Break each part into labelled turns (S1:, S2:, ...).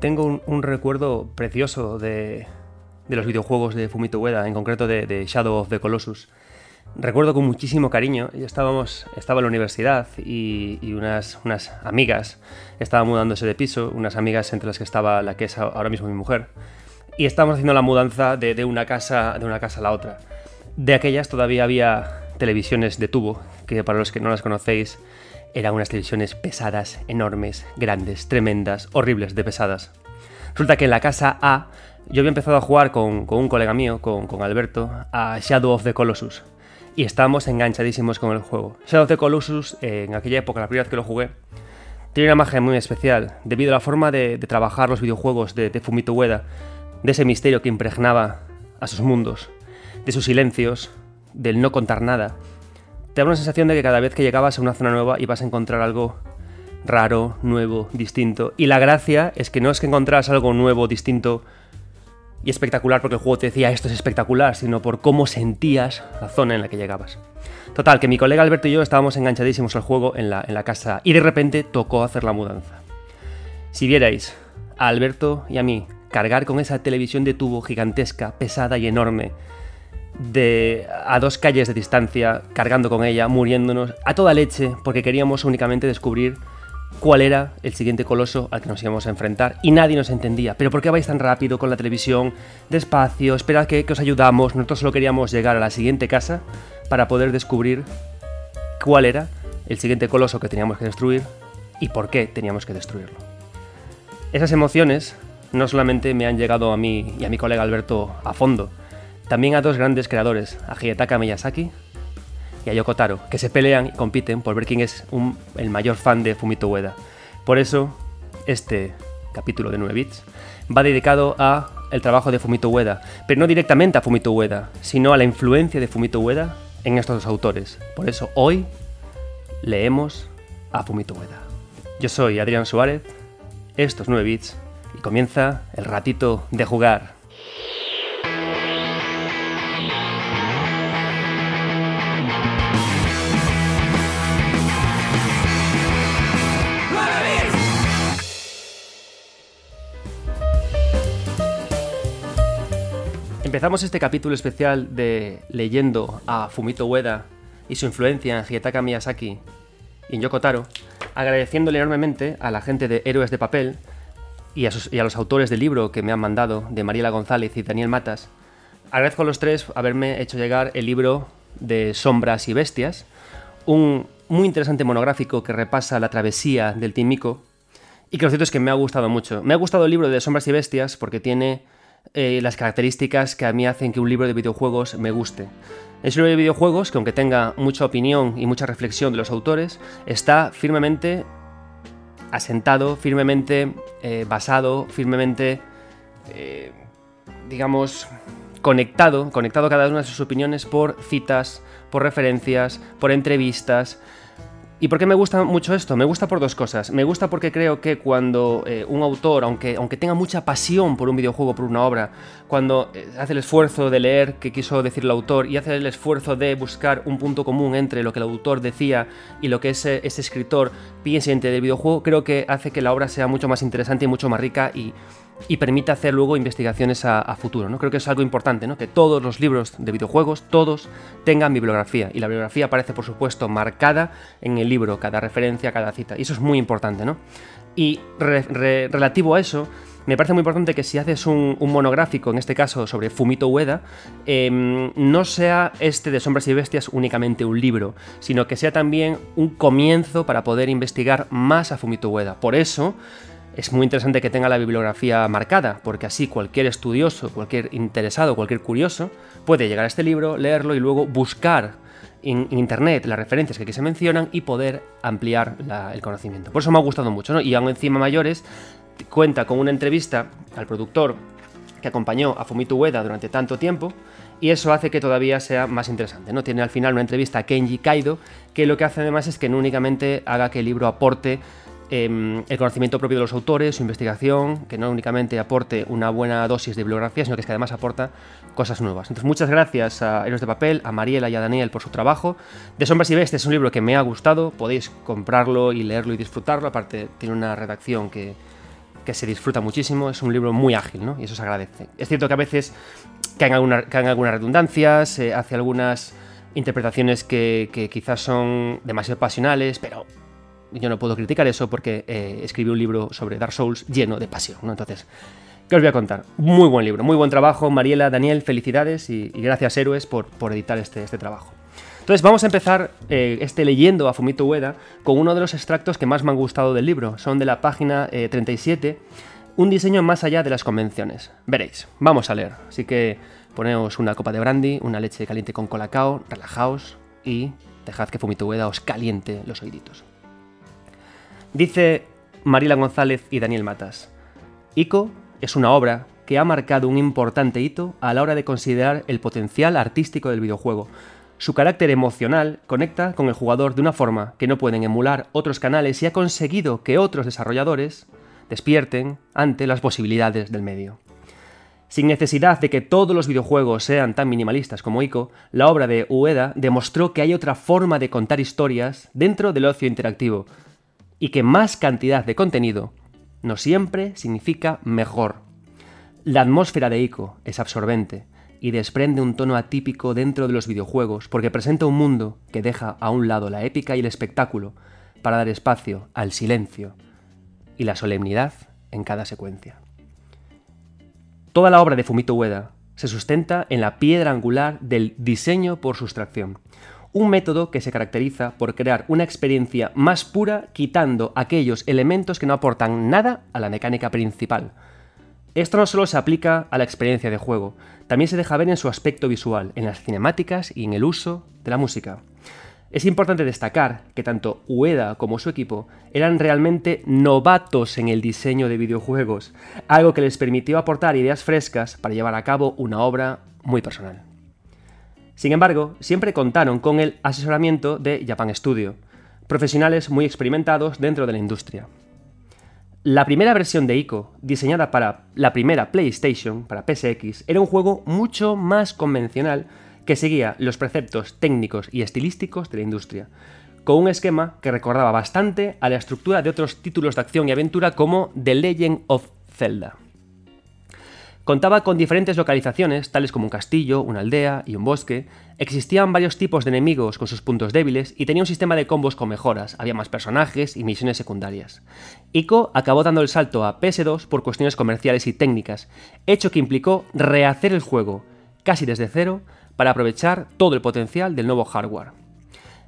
S1: tengo un, recuerdo precioso de, los videojuegos de Fumito Ueda, en concreto de, Shadow of the Colossus. Recuerdo con muchísimo cariño, estábamos, estaba en la universidad y, unas, unas, amigas estaban mudándose de piso, unas amigas entre las que estaba la que es ahora mismo mi mujer, y estábamos haciendo la mudanza de, una, casa, de una casa a la otra. De aquellas todavía había televisiones de tubo, que para los que no las conocéis, eran unas televisiones pesadas, enormes, grandes, tremendas, horribles de pesadas. Resulta que en la casa A yo había empezado a jugar con, un colega mío, con, Alberto, a Shadow of the Colossus. Y estábamos enganchadísimos con el juego. Shadow of the Colossus, en aquella época, la primera vez que lo jugué, tiene una magia muy especial, debido a la forma de, trabajar los videojuegos de, de Fumito Ueda, de ese misterio que impregnaba a sus mundos, de sus silencios, del no contar nada, te da una sensación de que cada vez que llegabas a una zona nueva ibas a encontrar algo raro, nuevo, distinto. Y la gracia es que no es que encontraras algo nuevo, distinto y espectacular porque el juego te decía esto es espectacular, sino por cómo sentías la zona en la que llegabas. Total, que mi colega Alberto y yo estábamos enganchadísimos al juego en la, en la casa y de repente tocó hacer la mudanza. Si vierais a Alberto y a mí cargar con esa televisión de tubo gigantesca, pesada y enorme, de a dos calles de distancia, cargando con ella, muriéndonos a toda leche, porque queríamos únicamente descubrir cuál era el siguiente coloso al que nos íbamos a enfrentar y nadie nos entendía. ¿Pero por qué vais tan rápido con la televisión? Despacio, esperad que, que os ayudamos. Nosotros solo queríamos llegar a la siguiente casa para poder descubrir cuál era el siguiente coloso que teníamos que destruir y por qué teníamos que destruirlo. Esas emociones no solamente me han llegado a mí y a mi colega Alberto a fondo, también a dos grandes creadores, a Hidetaka Miyazaki y a Yoko Taro, que se pelean y compiten por ver quién es el mayor fan de Fumito Ueda. Por eso, este capítulo de 9 bits va dedicado a el trabajo de Fumito Ueda, pero no directamente a Fumito Ueda, sino a la influencia de Fumito Ueda en estos dos autores. Por eso hoy leemos a Fumito Ueda. Yo soy Adrián Suárez, estos 9 bits, y comienza el ratito de jugar. Empezamos este capítulo especial de leyendo a Fumito Ueda y su influencia en Hidetaka Miyazaki y en Yoko Taro, agradeciéndole enormemente a la gente de Héroes de Papel y a, los autores del libro que me han mandado, de Mariela González y Daniel Matas. Agradezco a los tres haberme hecho llegar el libro de Sombras y Bestias, un muy interesante monográfico que repasa la travesía del Tímico y que lo cierto es que me ha gustado mucho. Me ha gustado el libro de Sombras y Bestias porque tiene eh, las características que a mí hacen que un libro de videojuegos me guste. Es un libro de videojuegos que aunque tenga mucha opinión y mucha reflexión de los autores, está firmemente asentado, firmemente eh, basado, firmemente, eh, digamos, conectado, conectado cada una de sus opiniones por citas, por referencias, por entrevistas, ¿Y por qué me gusta mucho esto? Me gusta por dos cosas. Me gusta porque creo que cuando eh, un autor, aunque, aunque tenga mucha pasión por un videojuego, por una obra, cuando eh, hace el esfuerzo de leer qué quiso decir el autor y hace el esfuerzo de buscar un punto común entre lo que el autor decía y lo que ese, ese escritor piensa del videojuego, creo que hace que la obra sea mucho más interesante y mucho más rica y, y permite hacer luego investigaciones a, futuro. ¿no? Creo que es algo importante, ¿no? que todos los libros de videojuegos, todos tengan bibliografía. Y la bibliografía aparece, por supuesto, marcada en el libro, cada referencia, cada cita. Y eso es muy importante. ¿no? Y relativo a eso, me parece muy importante que si haces un, monográfico, en este caso sobre Fumito Ueda, em, no sea este de Sombras y Bestias únicamente un libro, sino que sea también un comienzo para poder investigar más a Fumito Ueda. Por eso, es muy interesante que tenga la bibliografía marcada, porque así cualquier estudioso, cualquier interesado, cualquier curioso puede llegar a este libro, leerlo y luego buscar en, internet las referencias que aquí se mencionan y poder ampliar el conocimiento. Por eso me ha gustado mucho, ¿no? Y aún encima mayores cuenta con una entrevista al productor que acompañó a Fumito Ueda durante tanto tiempo y eso hace que todavía sea más interesante. ¿no? Tiene al final una entrevista a Kenji Kaido que lo que hace además es que no únicamente haga que el libro aporte Em, el conocimiento propio de los autores, su investigación, que no únicamente aporte una buena dosis de bibliografía, sino que, es que además aporta cosas nuevas. Entonces, muchas gracias a Héroes de Papel, a Mariela y a Daniel por su trabajo. De Sombras y Bestias es un libro que me ha gustado, podéis comprarlo y leerlo y disfrutarlo, aparte tiene una redacción que, que se disfruta muchísimo, es un libro muy ágil, ¿no? Y eso se agradece. Es cierto que a veces caen, alguna, algunas redundancias, eh, hace algunas interpretaciones que, que, quizás son demasiado pasionales, pero yo no puedo criticar eso porque eh, escribí un libro sobre Dark Souls lleno de pasión, ¿no? Entonces, ¿qué os voy a contar? Muy buen libro, muy buen trabajo, Mariela, Daniel, felicidades y, gracias Héroes por, por editar este, este trabajo. Entonces vamos a empezar eh, este leyendo a Fumito Ueda con uno de los extractos que más me han gustado del libro. Son de la página eh, 37, un diseño más allá de las convenciones. Veréis, vamos a leer. Así que poneos una copa de brandy, una leche caliente con colacao, relajaos y dejad que Fumito Ueda os caliente los oíditos. Dice Mariela González y Daniel Matas. Ico es una obra que ha marcado un importante hito a la hora de considerar el potencial artístico del videojuego. Su carácter emocional conecta con el jugador de una forma que no pueden emular otros canales y ha conseguido que otros desarrolladores despierten ante las posibilidades del medio. Sin necesidad de que todos los videojuegos sean tan minimalistas como Ico, la obra de Ueda demostró que hay otra forma de contar historias dentro del ocio interactivo, y que más cantidad de contenido no siempre significa mejor. La atmósfera de Ico es absorbente y desprende un tono atípico dentro de los videojuegos porque presenta un mundo que deja a un lado la épica y el espectáculo para dar espacio al silencio y la solemnidad en cada secuencia. Toda la obra de Fumito Ueda se sustenta en la piedra angular del diseño por sustracción, un método que se caracteriza por crear una experiencia más pura quitando aquellos elementos que no aportan nada a la mecánica principal. Esto no solo se aplica a la experiencia de juego, también se deja ver en su aspecto visual, en las cinemáticas y en el uso de la música. Es importante destacar que tanto Ueda como su equipo eran realmente novatos en el diseño de videojuegos, algo que les permitió aportar ideas frescas para llevar a cabo una obra muy personal. Sin embargo, siempre contaron con el asesoramiento de Japan Studio, profesionales muy experimentados dentro de la industria. La primera versión de ICO, diseñada para la primera PlayStation, para PSX, era un juego mucho más convencional que seguía los preceptos técnicos y estilísticos de la industria, con un esquema que recordaba bastante a la estructura de otros títulos de acción y aventura como The Legend of Zelda. Contaba con diferentes localizaciones, tales como un castillo, una aldea y un bosque. Existían varios tipos de enemigos con sus puntos débiles y tenía un sistema de combos con mejoras, había más personajes y misiones secundarias. ICO acabó dando el salto a PS2 por cuestiones comerciales y técnicas, hecho que implicó rehacer el juego, casi desde cero, para aprovechar todo el potencial del nuevo hardware.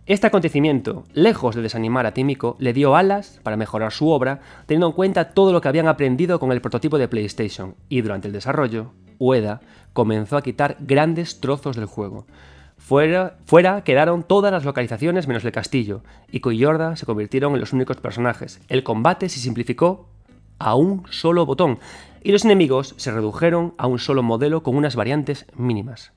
S1: Este acontecimiento, lejos de desanimar a Tímico, le dio alas para mejorar su obra, teniendo en cuenta todo lo que habían aprendido con el prototipo de PlayStation, y durante el desarrollo, Ueda comenzó a quitar grandes trozos del juego. Fuera, fuera quedaron todas las localizaciones menos el castillo, y Koyorda se convirtieron en los únicos personajes. El combate se simplificó a un solo botón, y los enemigos se redujeron a un solo modelo con unas variantes mínimas.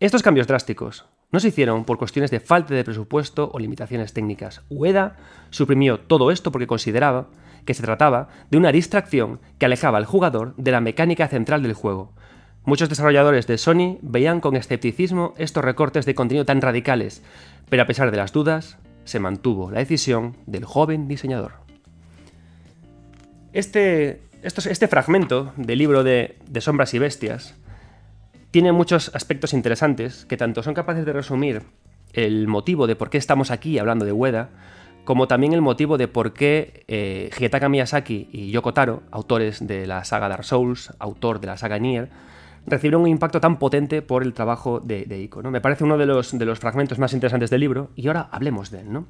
S1: Estos cambios drásticos, no se hicieron por cuestiones de falta de presupuesto o limitaciones técnicas. Ueda suprimió todo esto porque consideraba que se trataba de una distracción que alejaba al jugador de la mecánica central del juego. Muchos desarrolladores de Sony veían con escepticismo estos recortes de contenido tan radicales, pero a pesar de las dudas, se mantuvo la decisión del joven diseñador. Este, este fragmento del libro de, de Sombras y Bestias tiene muchos aspectos interesantes que tanto son capaces de resumir el motivo de por qué estamos aquí hablando de Ueda, como también el motivo de por qué eh, Miyazaki y Yoko Taro, autores de la saga Dark Souls, autor de la saga Nier, recibieron un impacto tan potente por el trabajo de, de Ico. ¿no? Me parece uno de los, de los fragmentos más interesantes del libro y ahora hablemos de él. ¿no?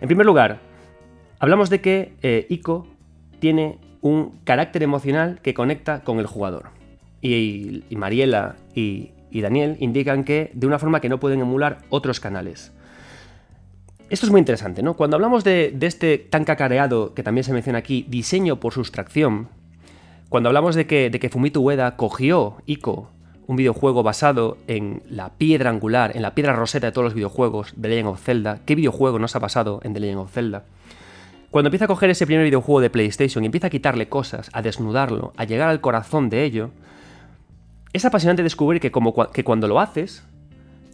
S1: En primer lugar, hablamos de que eh, Ico tiene un carácter emocional que conecta con el jugador y, Mariela y, Daniel indican que de una forma que no pueden emular otros canales. Esto es muy interesante, ¿no? Cuando hablamos de, este tan cacareado, que también se menciona aquí, diseño por sustracción, cuando hablamos de que, Fumito Ueda cogió Ico, un videojuego basado en la piedra angular, en la piedra roseta de todos los videojuegos de Legend of Zelda, ¿qué videojuego nos ha basado en The Legend of Zelda? Cuando empieza a coger ese primer videojuego de PlayStation y empieza a quitarle cosas, a desnudarlo, a llegar al corazón de ello, es apasionante descubrir que, cuando lo haces,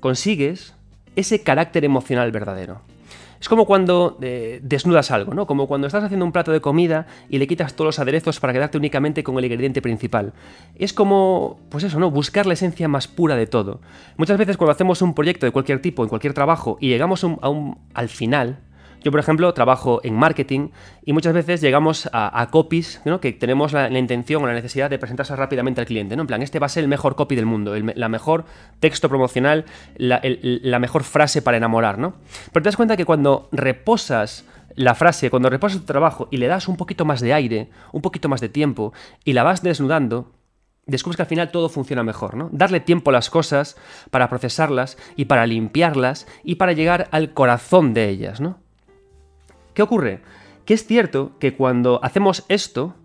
S1: consigues ese carácter emocional verdadero. Es como cuando eh, desnudas algo, ¿no? Como cuando estás haciendo un plato de comida y le quitas todos los aderezos para quedarte únicamente con el ingrediente principal. Es como, pues eso, ¿no? Buscar la esencia más pura de todo. Muchas veces cuando hacemos un proyecto de cualquier tipo, en cualquier trabajo, y llegamos a un, al final, yo, por ejemplo, trabajo en marketing y muchas veces llegamos a, copies que tenemos la, intención o la necesidad de presentarse rápidamente al cliente. ¿no? En plan, este va a ser el mejor copy del mundo, la mejor texto promocional, la, la, mejor frase para enamorar. ¿no? Pero te das cuenta que cuando reposas la frase, cuando reposas tu trabajo y le das un poquito más de aire, un poquito más de tiempo y la vas desnudando, descubres que al final todo funciona mejor, ¿no? Darle tiempo a las cosas para procesarlas y para limpiarlas y para llegar al corazón de ellas, ¿no? ¿Qué ocurre? Que es cierto que cuando hacemos esto,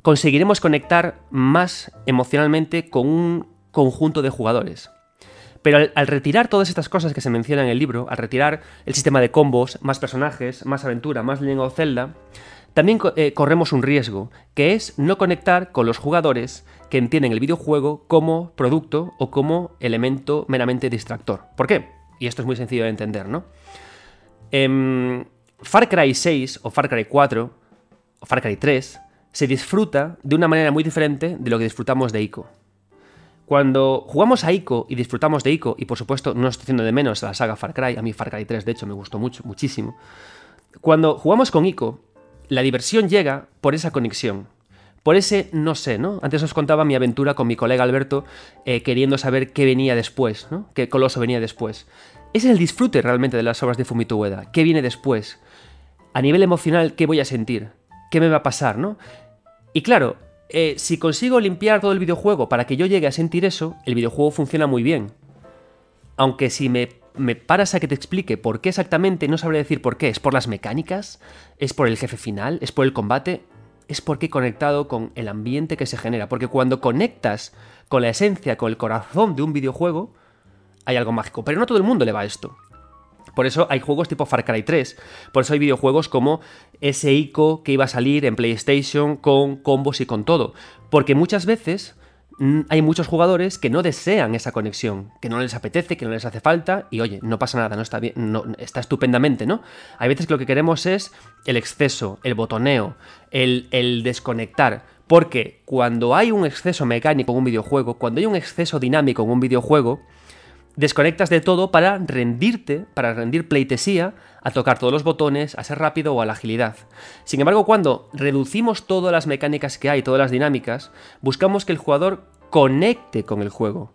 S1: conseguiremos conectar más emocionalmente con un conjunto de jugadores. Pero al, retirar todas estas cosas que se mencionan en el libro, al retirar el sistema de combos, más personajes, más aventura, más Legend of Zelda, también eh, corremos un riesgo, que es no conectar con los jugadores que entienden el videojuego como producto o como elemento meramente distractor. ¿Por qué? Y esto es muy sencillo de entender, ¿no? Em, Far Cry 6 o Far Cry 4 o Far Cry 3 se disfruta de una manera muy diferente de lo que disfrutamos de ICO. Cuando jugamos a ICO y disfrutamos de ICO, y por supuesto no estoy haciendo de menos a la saga Far Cry, a mí Far Cry 3 de hecho me gustó mucho, muchísimo, cuando jugamos con ICO, la diversión llega por esa conexión, por ese no sé, ¿no? Antes os contaba mi aventura con mi colega Alberto eh, queriendo saber qué venía después, ¿no? Qué coloso venía después es el disfrute realmente de las obras de Fumito Ueda. ¿Qué viene después? A nivel emocional, ¿qué voy a sentir? ¿Qué me va a pasar, no? Y claro, eh, si consigo limpiar todo el videojuego para que yo llegue a sentir eso, el videojuego funciona muy bien. Aunque si me, me paras a que te explique por qué exactamente, no sabré decir por qué. ¿Es por las mecánicas? ¿Es por el jefe final? ¿Es por el combate? Es porque he conectado con el ambiente que se genera. Porque cuando conectas con la esencia, con el corazón de un videojuego, hay algo mágico. Pero no todo el mundo le va esto. Por eso hay juegos tipo Far Cry 3. Por eso hay videojuegos como ese ICO que iba a salir en PlayStation con combos y con todo. Porque muchas veces mm, hay muchos jugadores que no desean esa conexión, que no les apetece, que no les hace falta, y oye, no pasa nada, no está bien, no, está estupendamente, ¿no? Hay veces que lo que queremos es el exceso, el botoneo, el desconectar. Porque cuando hay un exceso mecánico en un videojuego, cuando hay un exceso dinámico en un videojuego, desconectas de todo para rendirte, para rendir pleitesía a tocar todos los botones, a ser rápido o a la agilidad. Sin embargo, cuando reducimos todas las mecánicas que hay, todas las dinámicas, buscamos que el jugador conecte con el juego.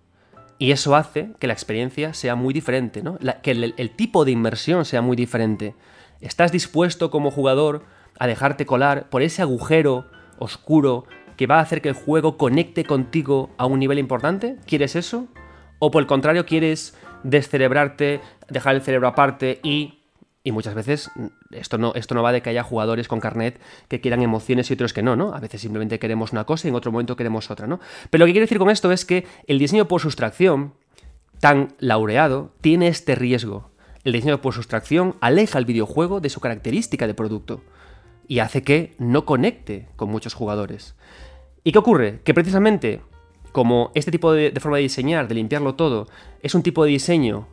S1: Y eso hace que la experiencia sea muy diferente, ¿no? que el, el tipo de inmersión sea muy diferente. ¿Estás dispuesto como jugador a dejarte colar por ese agujero oscuro que va a hacer que el juego conecte contigo a un nivel importante? ¿Quieres eso? O por el contrario, quieres descerebrarte, dejar el cerebro aparte y y muchas veces esto no, esto no va de que haya jugadores con carnet que quieran emociones y otros que no, ¿no? A veces simplemente queremos una cosa y en otro momento queremos otra, ¿no? Pero lo que quiero decir con esto es que el diseño por sustracción, tan laureado, tiene este riesgo. El diseño por sustracción aleja al videojuego de su característica de producto y hace que no conecte con muchos jugadores. ¿Y qué ocurre? Que precisamente como este tipo de, forma de diseñar, de limpiarlo todo, es un tipo de diseño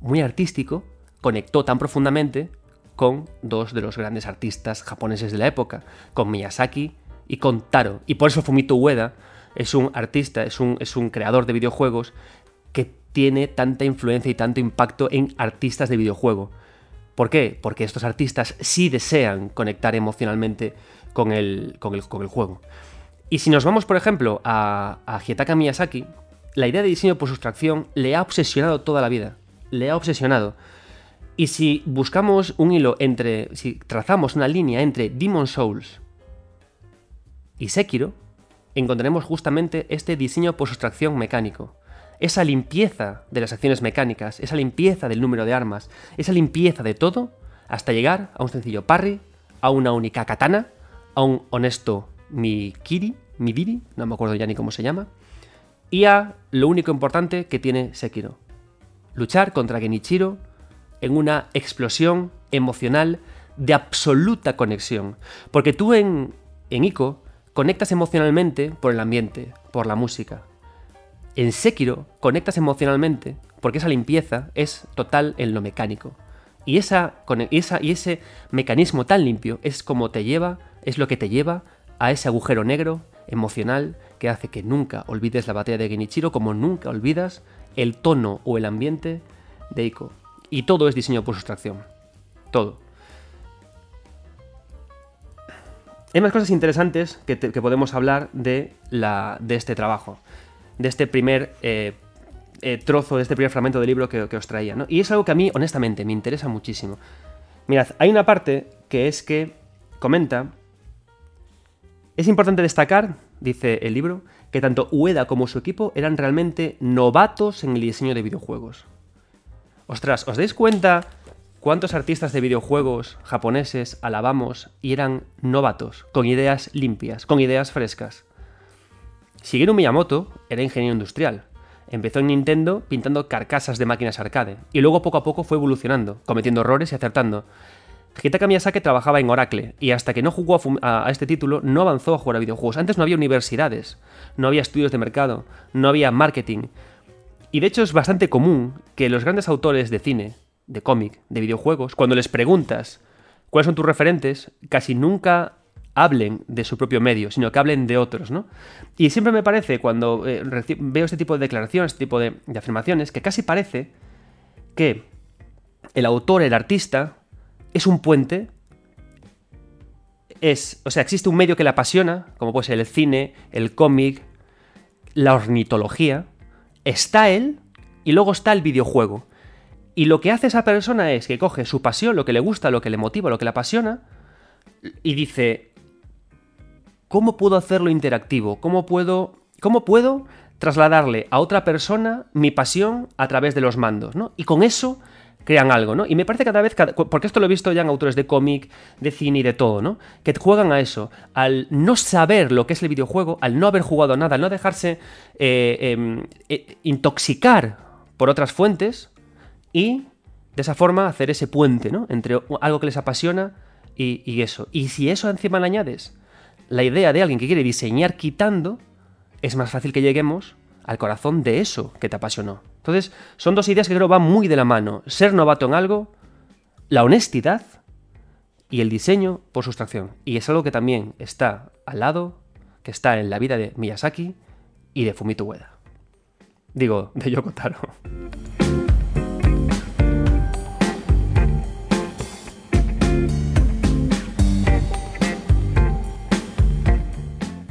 S1: muy artístico, conectó tan profundamente con dos de los grandes artistas japoneses de la época, con Miyazaki y con Taro. Y por eso Fumito Ueda es un artista, es un, es un creador de videojuegos que tiene tanta influencia y tanto impacto en artistas de videojuego. ¿Por qué? Porque estos artistas sí desean conectar emocionalmente con el, con el, con el juego. Y si nos vamos, por ejemplo, a, a Miyazaki, la idea de diseño por sustracción le ha obsesionado toda la vida. Le ha obsesionado. Y si buscamos un hilo entre. Si trazamos una línea entre Demon Souls y Sekiro, encontraremos justamente este diseño por sustracción mecánico. Esa limpieza de las acciones mecánicas, esa limpieza del número de armas, esa limpieza de todo, hasta llegar a un sencillo parry, a una única katana, a un honesto Mikiri, Midiri, no me acuerdo ya ni cómo se llama, y a lo único importante que tiene Sekiro. Luchar contra Genichiro en una explosión emocional de absoluta conexión. Porque tú en, en Ico conectas emocionalmente por el ambiente, por la música. En Sekiro conectas emocionalmente porque esa limpieza es total en lo mecánico. Y, esa, esa, y ese mecanismo tan limpio es como te lleva, es lo que te lleva a ese agujero negro emocional que hace que nunca olvides la batalla de Genichiro como nunca olvidas el tono o el ambiente de Ico. Y todo es diseño por sustracción. Todo. Hay más cosas interesantes que, podemos hablar de, la, de, este trabajo, de este primer eh, eh, trozo, de este primer fragmento del libro que, os traía. Y es algo que a mí, honestamente, me interesa muchísimo. Mirad, hay una parte que es que comenta, es importante destacar, dice el libro, que tanto Ueda como su equipo eran realmente novatos en el diseño de videojuegos. Ostras, ¿os dais cuenta ¿Cuántos artistas de videojuegos japoneses alabamos y eran novatos, con ideas limpias, con ideas frescas? Shigeru Miyamoto era ingeniero industrial. Empezó en Nintendo pintando carcasas de máquinas arcade, y luego poco a poco fue evolucionando, cometiendo errores y acertando. Hidetaka Miyazaki trabajaba en Oracle, y hasta que no jugó a, a, este título no avanzó a jugar a videojuegos. Antes no había universidades, no había estudios de mercado, no había marketing. Y de hecho es bastante común que los grandes autores de cine, de cómic, de videojuegos, cuando les preguntas cuáles son tus referentes, casi nunca hablen de su propio medio, sino que hablen de otros, ¿no? Y siempre me parece, cuando eh, veo este tipo de declaraciones, este tipo de, afirmaciones, que casi parece que el autor, el artista, es un puente, es, o sea, existe un medio que le apasiona, como puede ser el cine, el cómic, la ornitología, está él y luego está el videojuego. Y lo que hace esa persona es que coge su pasión, lo que le gusta, lo que le motiva, lo que le apasiona, y dice, ¿cómo puedo hacerlo interactivo? ¿Cómo puedo, cómo puedo trasladarle a otra persona mi pasión a través de los mandos? ¿no? Y con eso crean algo, ¿no? Y me parece cada vez, porque esto lo he visto ya en autores de cómic, de cine y de todo, ¿no? Que juegan a eso, al no saber lo que es el videojuego, al no haber jugado nada, al no dejarse eh, em, eh, intoxicar por otras fuentes, y de esa forma hacer ese puente, ¿no? Entre algo que les apasiona y, eso. Y si eso encima le añades la idea de alguien que quiere diseñar quitando, es más fácil que lleguemos al corazón de eso que te apasionó. Entonces, son dos ideas que creo van muy de la mano. Ser novato en algo, la honestidad y el diseño por sustracción. Y es algo que también está al lado, que está en la vida de Miyazaki y de Fumito Ueda. Digo, de Yoko Taro.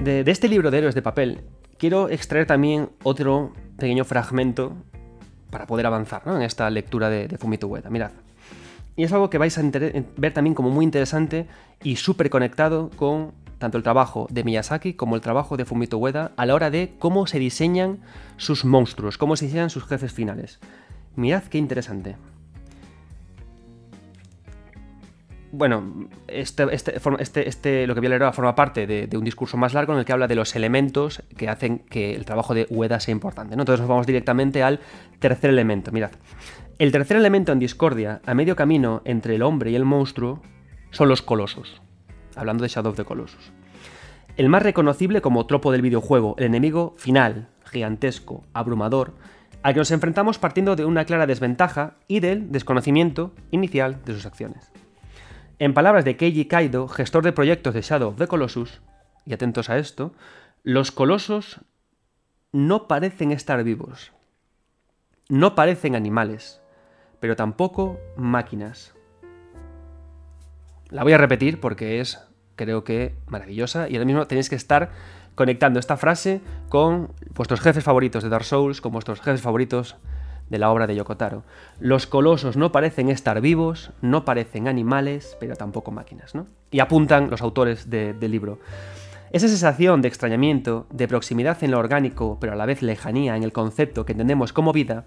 S1: De, este libro de héroes de papel, quiero extraer también otro pequeño fragmento para poder avanzar en esta lectura de, Fumito Ueda. Mirad. Y es algo que vais a ver también como muy interesante y súper conectado con tanto el trabajo de Miyazaki como el trabajo de Fumito Ueda a la hora de cómo se diseñan sus monstruos, cómo se diseñan sus jefes finales. Mirad qué interesante bueno, este, este, este, este, lo que voy a leer forma parte de, un discurso más largo en el que habla de los elementos que hacen que el trabajo de Ueda sea importante. ¿no? Entonces nos vamos directamente al tercer elemento. Mirad, el tercer elemento en discordia, a medio camino entre el hombre y el monstruo, son los colosos. Hablando de Shadow of the Colossus. El más reconocible como tropo del videojuego, el enemigo final, gigantesco, abrumador, al que nos enfrentamos partiendo de una clara desventaja y del desconocimiento inicial de sus acciones. En palabras de Keiji Kaido, gestor de proyectos de Shadow of the Colossus, y atentos a esto, los colosos no parecen estar vivos, no parecen animales, pero tampoco máquinas. La voy a repetir porque es, creo que, maravillosa y ahora mismo tenéis que estar conectando esta frase con vuestros jefes favoritos de Dark Souls, con vuestros jefes favoritos de la obra de Yokotaro. Los colosos no parecen estar vivos, no parecen animales, pero tampoco máquinas, ¿no? Y apuntan los autores del libro. Esa sensación de extrañamiento, de proximidad en lo orgánico, pero a la vez lejanía en el concepto que entendemos como vida,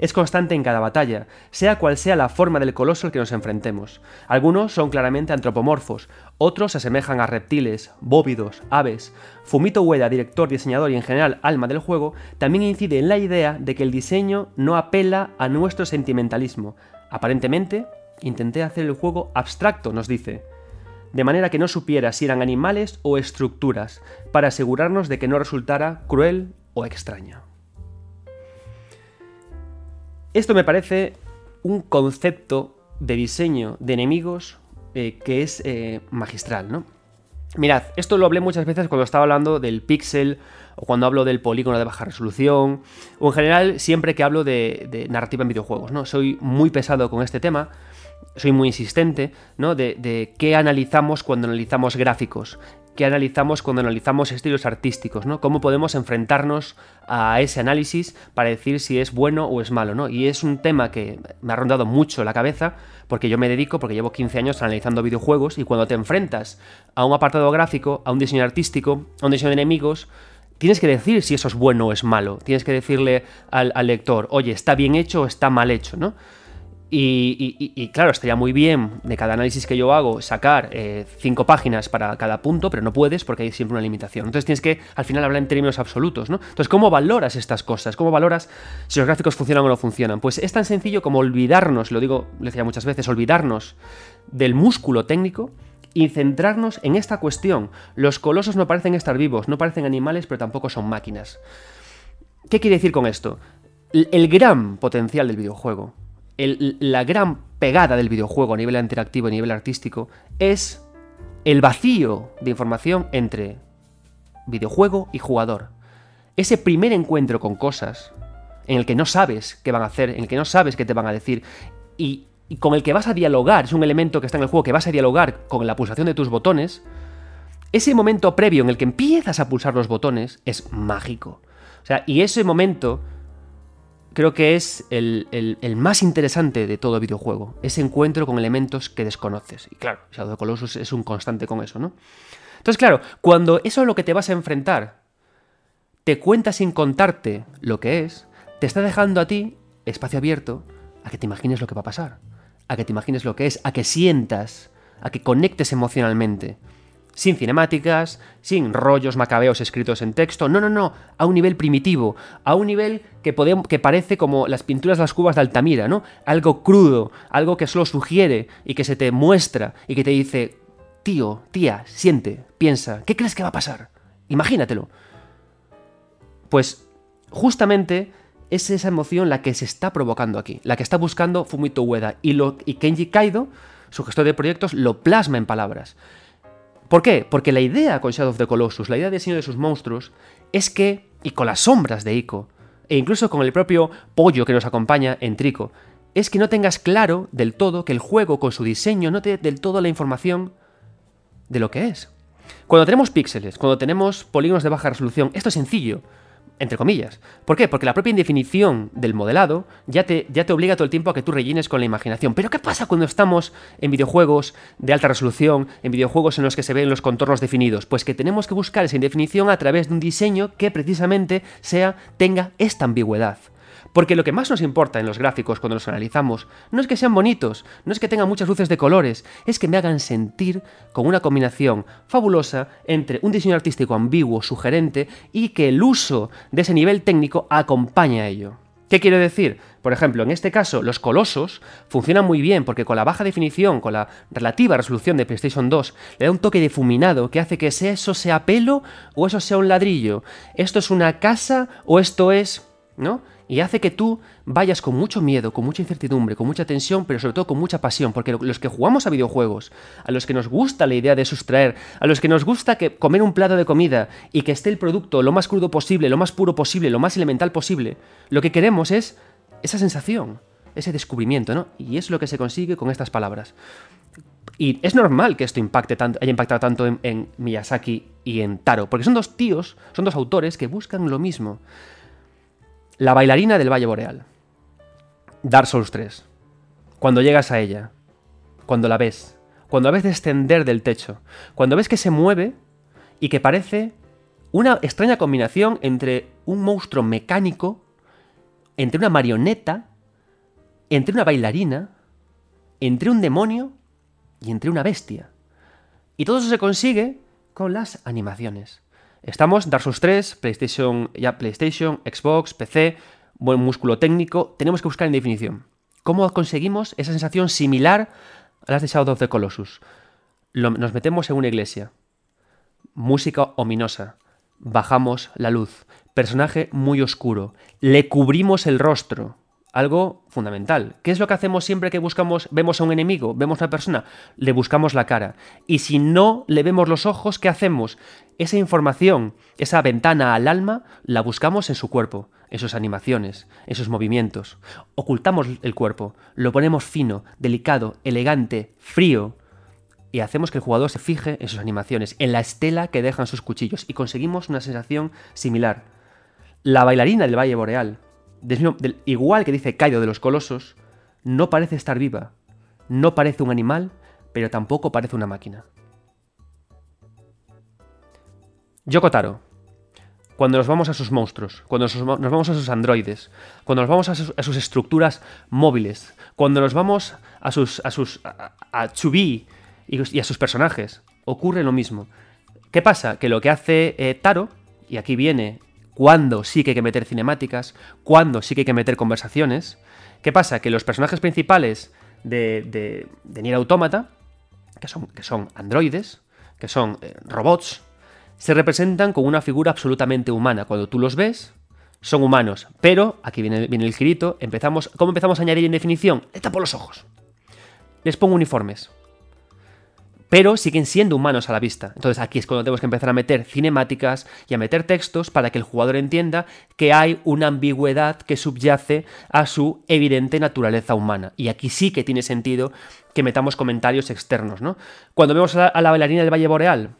S1: es constante en cada batalla, sea cual sea la forma del coloso al que nos enfrentemos. Algunos son claramente antropomorfos, otros se asemejan a reptiles, bóvidos, aves. Fumito Ueda, director, diseñador y en general alma del juego, también incide en la idea de que el diseño no apela a nuestro sentimentalismo. Aparentemente, intenté hacer el juego abstracto, nos dice de manera que no supiera si eran animales o estructuras, para asegurarnos de que no resultara cruel o extraño. Esto me parece un concepto de diseño de enemigos eh, que es eh, magistral, ¿no? Mirad, esto lo hablé muchas veces cuando estaba hablando del pixel o cuando hablo del polígono de baja resolución o en general siempre que hablo de, narrativa en videojuegos, ¿no? Soy muy pesado con este tema soy muy insistente, ¿no? De, qué analizamos cuando analizamos gráficos, qué analizamos cuando analizamos estilos artísticos, ¿no? Cómo podemos enfrentarnos a ese análisis para decir si es bueno o es malo, ¿no? Y es un tema que me ha rondado mucho la cabeza porque yo me dedico, porque llevo 15 años analizando videojuegos y cuando te enfrentas a un apartado gráfico, a un diseño artístico, a un diseño de enemigos, tienes que decir si eso es bueno o es malo. Tienes que decirle al, al lector, oye, está bien hecho o está mal hecho, ¿no? Y, claro, estaría muy bien de cada análisis que yo hago sacar eh, cinco páginas para cada punto, pero no puedes porque hay siempre una limitación. Entonces tienes que al final hablar en términos absolutos, ¿no? Entonces, ¿cómo valoras estas cosas? ¿Cómo valoras si los gráficos funcionan o no funcionan? Pues es tan sencillo como olvidarnos, lo digo, lo decía muchas veces, olvidarnos del músculo técnico y centrarnos en esta cuestión. Los colosos no parecen estar vivos, no parecen animales, pero tampoco son máquinas. ¿Qué quiere decir con esto? El gran potencial del videojuego la gran pegada del videojuego a nivel interactivo, a nivel artístico, es el vacío de información entre videojuego y jugador. Ese primer encuentro con cosas en el que no sabes qué van a hacer, en el que no sabes qué te van a decir y, y con el que vas a dialogar, es un elemento que está en el juego que vas a dialogar con la pulsación de tus botones, ese momento previo en el que empiezas a pulsar los botones es mágico. O sea, y ese momento creo que es el, más interesante de todo videojuego. Ese encuentro con elementos que desconoces. Y claro, Shadow of Colossus es un constante con eso, ¿no? Entonces, claro, cuando eso es lo que te vas a enfrentar, te cuenta sin contarte lo que es, te está dejando a ti espacio abierto a que te imagines lo que va a pasar, a que te imagines lo que es, a que sientas, a que conectes emocionalmente sin cinemáticas, sin rollos macabeos escritos en texto, no, no, no, a un nivel primitivo, a un nivel que, parece como las pinturas de las cubas de Altamira, ¿no? Algo crudo, algo que solo sugiere y que se te muestra y que te dice, tío, tía, siente, piensa, ¿qué crees que va a pasar? Imagínatelo. Pues justamente es esa emoción la que se está provocando aquí, la que está buscando Fumito Ueda y, y Kenji Kaido, su gestor de proyectos, lo plasma en palabras. ¿Por qué? Porque la idea con Shadow of the Colossus, la idea de diseño de sus monstruos, es que, y con las sombras de Ico, e incluso con el propio pollo que nos acompaña en Trico, es que no tengas claro del todo que el juego con su diseño no te dé del todo la información de lo que es. Cuando tenemos píxeles, cuando tenemos polígonos de baja resolución, esto es sencillo entre comillas. ¿Por qué? Porque la propia indefinición del modelado ya te, ya te obliga todo el tiempo a que tú rellenes con la imaginación. Pero ¿qué pasa cuando estamos en videojuegos de alta resolución, en videojuegos en los que se ven los contornos definidos? Pues que tenemos que buscar esa indefinición a través de un diseño que precisamente sea, tenga esta ambigüedad. Porque lo que más nos importa en los gráficos cuando los analizamos no es que sean bonitos, no es que tengan muchas luces de colores, es que me hagan sentir con una combinación fabulosa entre un diseño artístico ambiguo, sugerente y que el uso de ese nivel técnico acompañe a ello. ¿Qué quiero decir? Por ejemplo, en este caso, los colosos funcionan muy bien porque con la baja definición, con la relativa resolución de PlayStation 2, le da un toque difuminado que hace que eso sea pelo o eso sea un ladrillo. Esto es una casa o esto es... ¿no? Y hace que tú vayas con mucho miedo, con mucha incertidumbre, con mucha tensión, pero sobre todo con mucha pasión, porque los que jugamos a videojuegos, a los que nos gusta la idea de sustraer, a los que nos gusta que comer un plato de comida y que esté el producto lo más crudo posible, lo más puro posible, lo más elemental posible, lo que queremos es esa sensación, ese descubrimiento, ¿no? Y es lo que se consigue con estas palabras. Y es normal que esto impacte tanto, haya impactado tanto en, en Miyazaki y en Taro, porque son dos tíos, son dos autores que buscan lo mismo. La bailarina del Valle Boreal. Dark Souls 3. Cuando llegas a ella, cuando la ves, cuando la ves descender del techo, cuando ves que se mueve y que parece una extraña combinación entre un monstruo mecánico, entre una marioneta, entre una bailarina, entre un demonio y entre una bestia. Y todo eso se consigue con las animaciones. Estamos Dark Souls 3, PlayStation, ya PlayStation, Xbox, PC, buen músculo técnico, tenemos que buscar en definición. ¿Cómo conseguimos esa sensación similar a las de Shadow of the Colossus? nos metemos en una iglesia. Música ominosa. Bajamos la luz. Personaje muy oscuro. Le cubrimos el rostro. Algo fundamental. ¿Qué es lo que hacemos siempre que buscamos, vemos a un enemigo, vemos a una persona? Le buscamos la cara. Y si no le vemos los ojos, ¿qué hacemos? Esa información, esa ventana al alma, la buscamos en su cuerpo, en sus animaciones, en sus movimientos. Ocultamos el cuerpo, lo ponemos fino, delicado, elegante, frío, y hacemos que el jugador se fije en sus animaciones, en la estela que dejan sus cuchillos, y conseguimos una sensación similar. La bailarina del Valle Boreal, igual que dice Kaido de los Colosos, no parece estar viva, no parece un animal, pero tampoco parece una máquina. Yokotaro, cuando nos vamos a sus monstruos, cuando nos vamos a sus androides, cuando nos vamos a sus, estructuras móviles, cuando nos vamos a sus a sus a, Chubi y, a sus personajes, ocurre lo mismo. ¿Qué pasa? Que lo que hace eh, Taro, y aquí viene cuando sí que hay que meter cinemáticas, cuando sí que hay que meter conversaciones. ¿Qué pasa? Que los personajes principales de, de, de Nier Automata, que son, que son androides, que son eh, robots, se representan con una figura absolutamente humana. Cuando tú los ves, son humanos. Pero, aquí viene, viene el girito, empezamos, ¿cómo empezamos a añadir en definición? Tapo los ojos. Les pongo uniformes pero siguen siendo humanos a la vista. Entonces aquí es cuando tenemos que empezar a meter cinemáticas y a meter textos para que el jugador entienda que hay una ambigüedad que subyace a su evidente naturaleza humana. Y aquí sí que tiene sentido que metamos comentarios externos, ¿no? Cuando vemos a la, bailarina del Valle Boreal,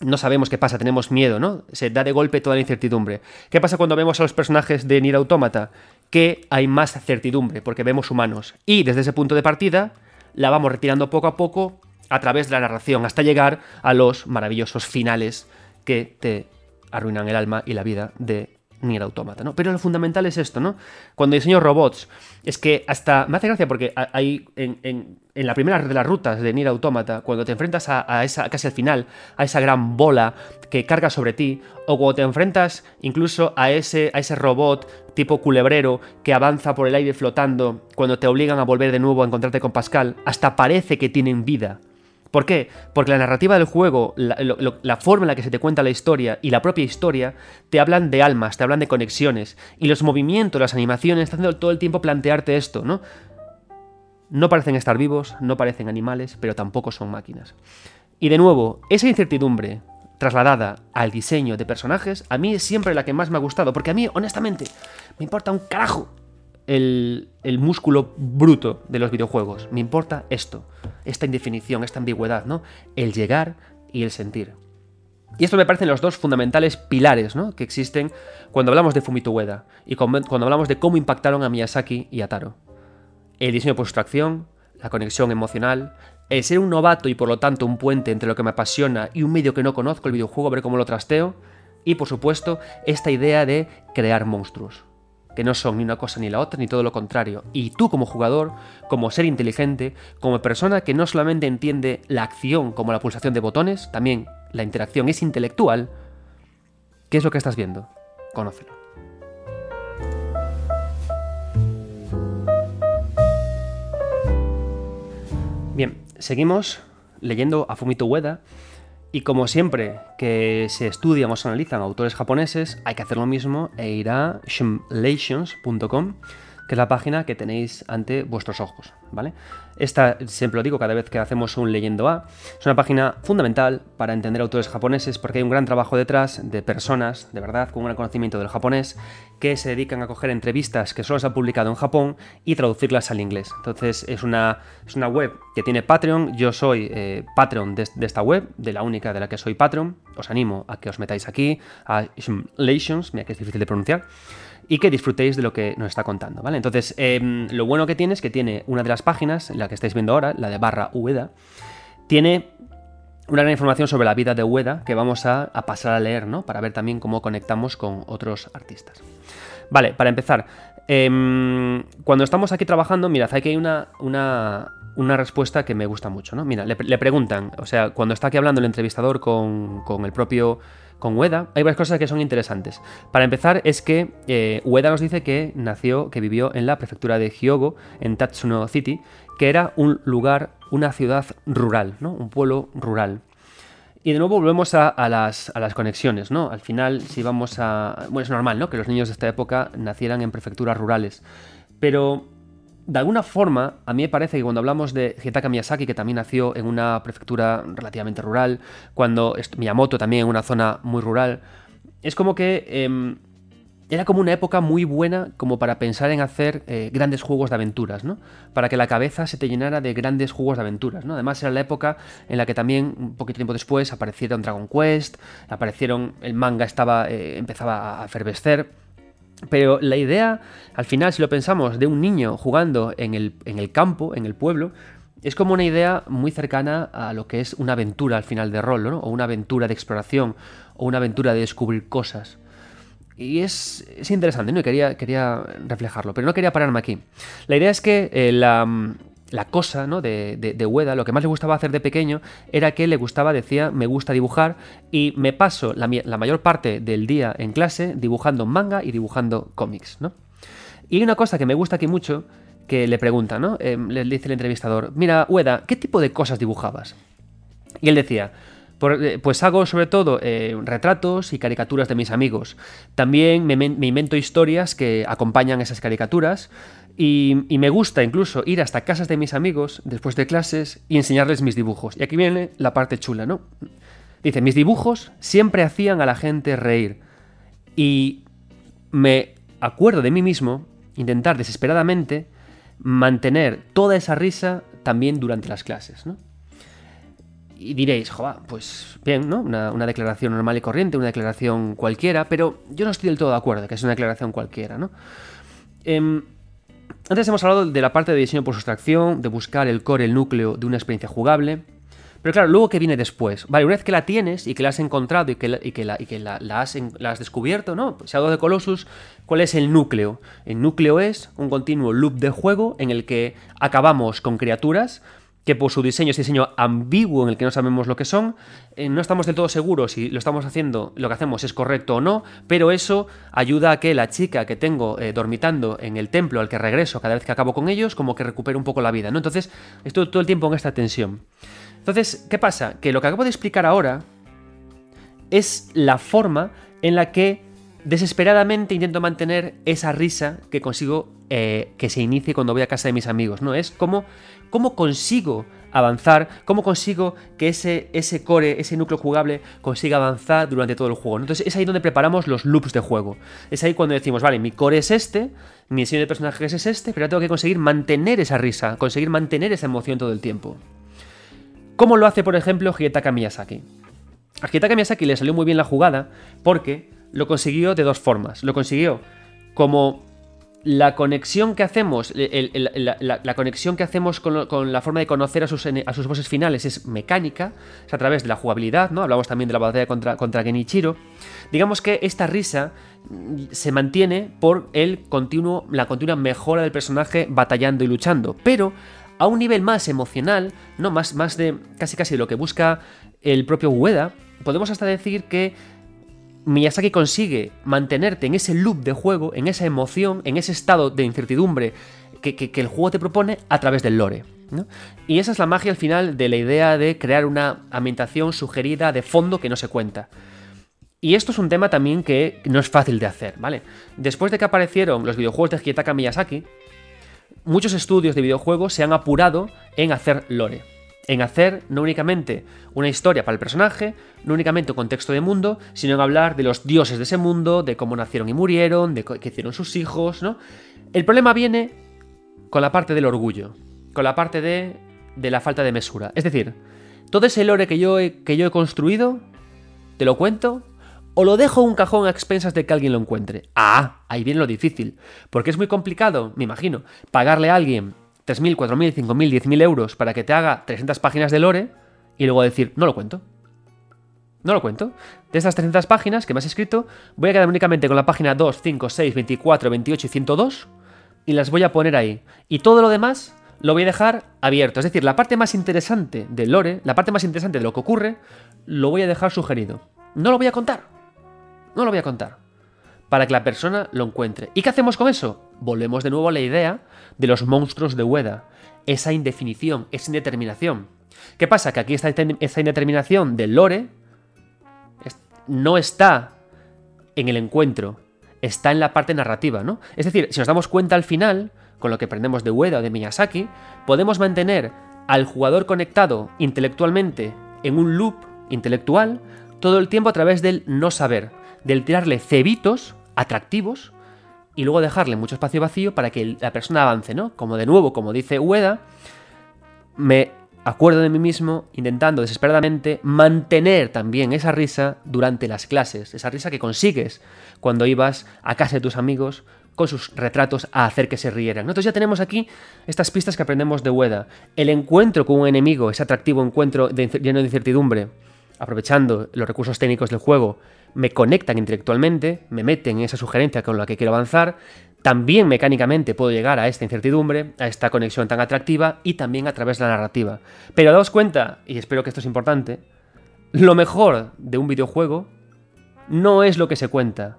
S1: no sabemos qué pasa, tenemos miedo, ¿no? Se da de golpe toda la incertidumbre. ¿Qué pasa cuando vemos a los personajes de Nier Automata? Que hay más certidumbre, porque vemos humanos. Y desde ese punto de partida, la vamos retirando poco a poco a través de la narración, hasta llegar a los maravillosos finales que te arruinan el alma y la vida de Nier Automata, ¿no? Pero lo fundamental es esto, ¿no? Cuando diseño robots, es que hasta me hace gracia porque hay en, la primera de las rutas de Nier Automata, cuando te enfrentas a, esa, casi al final, a esa gran bola que carga sobre ti, o cuando te enfrentas incluso a ese, a ese robot tipo culebrero que avanza por el aire flotando, cuando te obligan a volver de nuevo a encontrarte con Pascal, hasta parece que tienen vida. ¿Por qué? Porque la narrativa del juego, la, forma en la que se te cuenta la historia y la propia historia te hablan de almas, te hablan de conexiones. Y los movimientos, las animaciones, están todo el tiempo plantearte esto, ¿no? No parecen estar vivos, no parecen animales, pero tampoco son máquinas. Y de nuevo, esa incertidumbre trasladada al diseño de personajes, a mí es siempre la que más me ha gustado, porque a mí, honestamente, me importa un carajo el, músculo bruto de los videojuegos. Me importa esto, esta indefinición, esta ambigüedad, ¿no? El llegar y el sentir. Y esto me parecen los dos fundamentales pilares ¿no? que existen cuando hablamos de Fumito Ueda y cuando hablamos de cómo impactaron a Miyazaki y a Taro. El diseño por sustracción, la conexión emocional, el ser un novato y por lo tanto un puente entre lo que me apasiona y un medio que no conozco, el videojuego, ver cómo lo trasteo, y por supuesto esta idea de crear monstruos que no son ni una cosa ni la otra, ni todo lo contrario. Y tú como jugador, como ser inteligente, como persona que no solamente entiende la acción como la pulsación de botones, también la interacción es intelectual, ¿qué es lo que estás viendo? Conócelo. Bien, seguimos leyendo a Fumito Ueda y como siempre que se estudian o se analizan autores japoneses, hay que hacer lo mismo e ir a que es la página que tenéis ante vuestros ojos, ¿vale? Esta, siempre lo digo cada vez que hacemos un Leyendo A, es una página fundamental para entender autores japoneses porque hay un gran trabajo detrás de personas, de verdad, con un gran conocimiento del japonés, que se dedican a coger entrevistas que solo se han publicado en Japón y traducirlas al inglés. Entonces es una, es una web que tiene Patreon, yo soy eh, Patreon de, esta web, de la única de la que soy Patreon, os animo a que os metáis aquí, a Shimlations, mira que es difícil de pronunciar, y que disfrutéis de lo que nos está contando, ¿vale? Entonces, em, lo bueno que tiene es que tiene una de las páginas, la que estáis viendo ahora, la de barra Ueda, tiene una gran información sobre la vida de Ueda que vamos a, pasar a leer, ¿no? Para ver también cómo conectamos con otros artistas. Vale, para empezar, em, cuando estamos aquí trabajando, mirad, aquí hay una, una, una respuesta que me gusta mucho, ¿no? Mira, le, preguntan, o sea, cuando está aquí hablando el entrevistador con, con el propio con Ueda, hay varias cosas que son interesantes. Para empezar, es que eh, Ueda nos dice que nació, que vivió en la prefectura de Hyogo, en Tatsuno City, que era un lugar, una ciudad rural, ¿no? Un pueblo rural. Y de nuevo volvemos a, las, a, las, conexiones, ¿no? Al final, si vamos a... Bueno, es normal, ¿no? Que los niños de esta época nacieran en prefecturas rurales. pero de alguna forma, a mí me parece que cuando hablamos de Hidetaka Miyazaki, que también nació en una prefectura relativamente rural, cuando Miyamoto también en una zona muy rural, es como que em, era como una época muy buena como para pensar en hacer eh, grandes juegos de aventuras, ¿no? Para que la cabeza se te llenara de grandes juegos de aventuras, ¿no? Además era la época en la que también, un poquito tiempo después, aparecieron Dragon Quest, aparecieron, el manga estaba, eh, empezaba a fervescer, pero la idea, al final, si lo pensamos, de un niño jugando en el, en el campo, en el pueblo, es como una idea muy cercana a lo que es una aventura al final de rol, ¿no? O una aventura de exploración, o una aventura de descubrir cosas. Y es, es interesante, ¿no? Y quería, quería reflejarlo, pero no quería pararme aquí. La idea es que eh, la, la cosa ¿no? de, de, Ueda, lo que más le gustaba hacer de pequeño era que le gustaba, decía, me gusta dibujar y me paso la, mayor parte del día en clase dibujando manga y dibujando cómics, ¿no? Y hay una cosa que me gusta aquí mucho, que le pregunta, ¿no? Eh, le dice el entrevistador, mira, Ueda, ¿qué tipo de cosas dibujabas? Y él decía, eh, pues hago sobre todo eh, retratos y caricaturas de mis amigos. También me invento historias que acompañan esas caricaturas. Y, me gusta incluso ir hasta casas de mis amigos después de clases y enseñarles mis dibujos. Y aquí viene la parte chula, ¿no? Dice, mis dibujos siempre hacían a la gente reír. Y me acuerdo de mí mismo intentar desesperadamente mantener toda esa risa también durante las clases, ¿no? Y diréis, joa, pues bien, ¿no? Una, declaración normal y corriente, una declaración cualquiera, pero yo no estoy del todo de acuerdo que es una declaración cualquiera, ¿no? Em, antes hemos hablado de la parte de diseño por sustracción, de buscar el core, el núcleo de una experiencia jugable. Pero claro, luego que viene después. Vale, una vez que la tienes y que la has encontrado y que la, has, descubierto, ¿no? Pues Shadow de Colossus, ¿cuál es el núcleo? El núcleo es un continuo loop de juego en el que acabamos con criaturas que por su diseño es diseño ambiguo en el que no sabemos lo que son, eh, no estamos del todo seguros si lo estamos haciendo, lo que hacemos es correcto o no, pero eso ayuda a que la chica que tengo eh, dormitando en el templo al que regreso cada vez que acabo con ellos, como que recupere un poco la vida, ¿no? Entonces, estoy todo el tiempo en esta tensión. Entonces, ¿qué pasa? Que lo que acabo de explicar ahora es la forma en la que desesperadamente intento mantener esa risa que consigo eh, que se inicie cuando voy a casa de mis amigos, ¿no? Es como ¿Cómo consigo avanzar? ¿Cómo consigo que ese, ese core, ese núcleo jugable, consiga avanzar durante todo el juego? Entonces es ahí donde preparamos los loops de juego. Es ahí cuando decimos, vale, mi core es este, mi diseño de personajes es este, pero tengo que conseguir mantener esa risa, conseguir mantener esa emoción todo el tiempo. ¿Cómo lo hace, por ejemplo, Hidetaka Miyazaki? A Hidetaka Miyazaki le salió muy bien la jugada porque lo consiguió de dos formas. Lo consiguió como la conexión que hacemos, la, conexión que hacemos con, la forma de conocer a sus, a sus finales es mecánica, es a través de la jugabilidad, ¿no? Hablamos también de la batalla contra, contra Genichiro. Digamos que esta risa se mantiene por el continuo, la continua mejora del personaje batallando y luchando, pero a un nivel más emocional, ¿no? Más, más de casi casi lo que busca el propio Ueda, podemos hasta decir que Miyazaki consigue mantenerte en ese loop de juego, en esa emoción, en ese estado de incertidumbre que, el juego te propone a través del lore. Y esa es la magia al final de la idea de crear una ambientación sugerida de fondo que no se cuenta. Y esto es un tema también que no es fácil de hacer, ¿vale? Después de que aparecieron los videojuegos de Hidetaka Miyazaki, muchos estudios de videojuegos se han apurado en hacer lore en hacer no únicamente una historia para el personaje, no únicamente un contexto de mundo, sino en hablar de los dioses de ese mundo, de cómo nacieron y murieron, de qué hicieron sus hijos, ¿no? El problema viene con la parte del orgullo, con la parte de, de la falta de mesura. Es decir, todo ese lore que yo, he, que yo he construido, te lo cuento, o lo dejo un cajón a expensas de que alguien lo encuentre. Ah, ahí viene lo difícil, porque es muy complicado, me imagino, pagarle a alguien 3.000, 4.000, 5.000, 10.000 euros para que te haga 300 páginas de lore y luego decir, no lo cuento. No lo cuento. De estas 300 páginas que me has escrito, voy a quedar únicamente con la página 2, 5, 6, 24, 28 y 102 y las voy a poner ahí. Y todo lo demás lo voy a dejar abierto. Es decir, la parte más interesante del lore, la parte más interesante de lo que ocurre, lo voy a dejar sugerido. No lo voy a contar. No lo voy a contar para que la persona lo encuentre. ¿Y qué hacemos con eso? Volvemos de nuevo a la idea de los monstruos de Ueda, esa indefinición, esa indeterminación. ¿Qué pasa? Que aquí esta, indeterminación del lore no está en el encuentro, está en la parte narrativa, ¿no? Es decir, si nos damos cuenta al final, con lo que aprendemos de Ueda o de Miyazaki, podemos mantener al jugador conectado intelectualmente en un loop intelectual todo el tiempo a través del no saber, del tirarle cebitos atractivos y luego dejarle mucho espacio vacío para que la persona avance, ¿no? Como de nuevo, como dice Ueda, me acuerdo de mí mismo intentando desesperadamente mantener también esa risa durante las clases, esa risa que consigues cuando ibas a casa de tus amigos con sus retratos a hacer que se rieran. Entonces ya tenemos aquí estas pistas que aprendemos de Ueda. El encuentro con un enemigo, ese atractivo encuentro lleno de incertidumbre, aprovechando los recursos técnicos del juego, me conectan intelectualmente, me meten en esa sugerencia con la que quiero avanzar, también mecánicamente puedo llegar a esta incertidumbre, a esta conexión tan atractiva y también a través de la narrativa. Pero daos cuenta, y espero que esto es importante, lo mejor de un videojuego no es lo que se cuenta,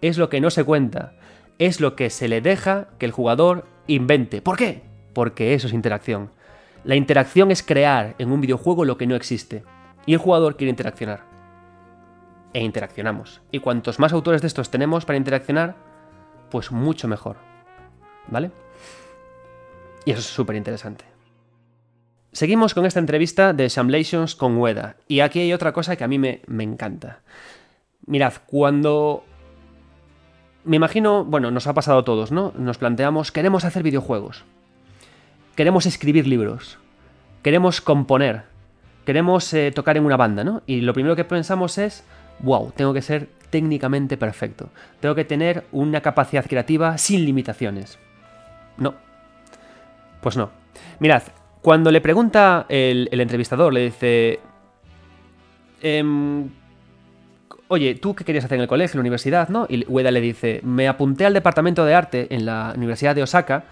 S1: es lo que no se cuenta, es lo que se le deja que el jugador invente. ¿Por qué? Porque eso es interacción. La interacción es crear en un videojuego lo que no existe. Y el jugador quiere interaccionar. E interaccionamos. Y cuantos más autores de estos tenemos para interaccionar, pues mucho mejor. ¿Vale? Y eso es súper interesante. Seguimos con esta entrevista de Shamlations con Ueda. Y aquí hay otra cosa que a mí me, me encanta. Mirad, cuando... Me imagino, bueno, nos ha pasado a todos, ¿no? Nos planteamos, queremos hacer videojuegos. Queremos escribir libros. Queremos componer. Queremos eh, tocar en una banda, ¿no? Y lo primero que pensamos es, wow, tengo que ser técnicamente perfecto. Tengo que tener una capacidad creativa sin limitaciones. No. Pues no. Mirad, cuando le pregunta el, entrevistador, le dice... Em, Oye, ¿tú qué querías hacer en el colegio, en la universidad, no? Y Ueda le dice, me apunté al departamento de arte en la Universidad de Osaka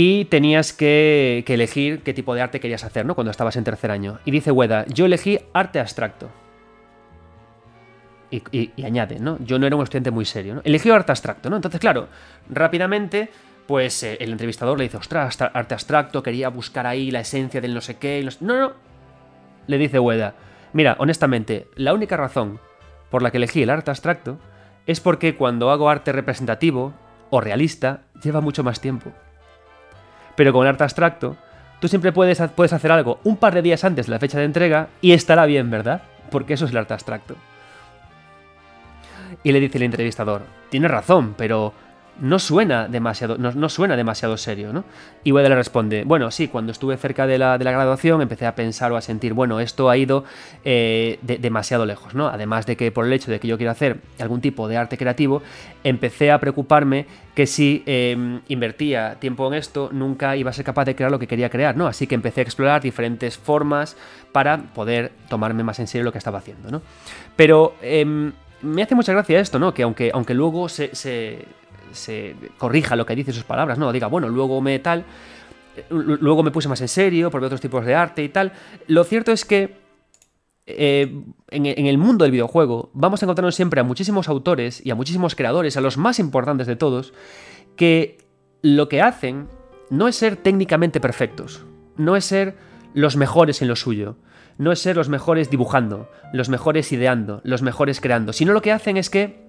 S1: y tenías que, elegir qué tipo de arte querías hacer, ¿no? Cuando estabas en tercer año. Y dice Ueda, yo elegí arte abstracto. Y, añade, ¿no? Yo no era un estudiante muy serio, ¿no? Eligió arte abstracto, ¿no? Entonces, claro, rápidamente, pues eh, el entrevistador le dice, ostras, arte abstracto, quería buscar ahí la esencia del no sé qué. No, no. Le dice Ueda, mira, honestamente, la única razón por la que elegí el arte abstracto es porque cuando hago arte representativo o realista, lleva mucho más tiempo. Pero con arte abstracto, tú siempre puedes, puedes hacer algo un par de días antes de la fecha de entrega y estará bien, ¿verdad? Porque eso es el arte abstracto. Y le dice el entrevistador, tiene razón, pero no suena demasiado, no, suena demasiado serio, ¿no? Y Weda le responde, bueno, sí, cuando estuve cerca de la, graduación empecé a pensar o a sentir, bueno, esto ha ido eh, demasiado lejos, ¿no? Además de que por el hecho de que yo quiero hacer algún tipo de arte creativo, empecé a preocuparme que si em, invertía tiempo en esto, nunca iba a ser capaz de crear lo que quería crear, ¿no? Así que empecé a explorar diferentes formas para poder tomarme más en serio lo que estaba haciendo, ¿no? Pero... Em, me hace mucha gracia esto, ¿no? Que aunque, aunque luego se, corrija lo que dice sus palabras, ¿no? Diga, bueno, luego me tal, luego me puse más en serio, probé otros tipos de arte y tal. Lo cierto es que eh, en, en, el mundo del videojuego vamos a encontrarnos siempre a muchísimos autores y a muchísimos creadores, a los más importantes de todos, que lo que hacen no es ser técnicamente perfectos, no es ser los mejores en lo suyo, no es ser los mejores dibujando, los mejores ideando, los mejores creando, sino lo que hacen es que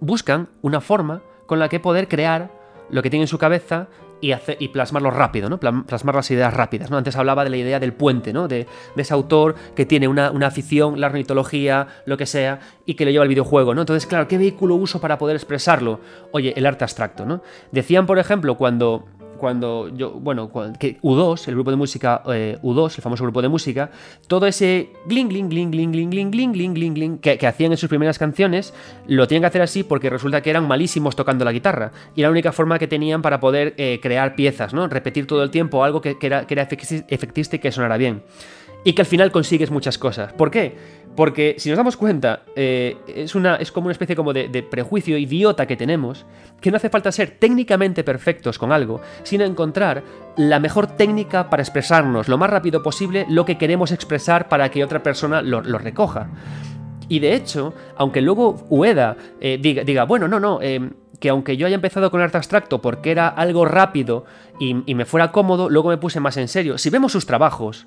S1: buscan una forma con la que poder crear lo que tienen en su cabeza y, plasmarlo rápido, ¿no? Plasmar las ideas rápidas, ¿no? Antes hablaba de la idea del puente, ¿no? De, ese autor que tiene una, afición, la ornitología, lo que sea, y que lo lleva al videojuego, ¿no? Entonces, claro, ¿qué vehículo uso para poder expresarlo? Oye, el arte abstracto, ¿no? Decían, por ejemplo, cuando cuando yo, bueno, que U2, el grupo de música eh, U2, el famoso grupo de música, todo ese gling, gling, gling, gling, gling, gling, gling, gling, gling, gling, que, que hacían en sus primeras canciones, lo tienen que hacer así porque resulta que eran malísimos tocando la guitarra. Y la única forma que tenían para poder eh, crear piezas, ¿no? Repetir todo el tiempo algo que, que era, que era efectista y que sonara bien. Y que al final consigues muchas cosas. ¿Por qué? Porque si nos damos cuenta, eh, es, una, es como una especie como de, prejuicio idiota que tenemos, que no hace falta ser técnicamente perfectos con algo, sino encontrar la mejor técnica para expresarnos lo más rápido posible lo que queremos expresar para que otra persona lo, recoja. Y de hecho, aunque luego Ueda eh, diga, diga, bueno, no, no, eh, que aunque yo haya empezado con arte abstracto porque era algo rápido y, y me fuera cómodo, luego me puse más en serio. Si vemos sus trabajos,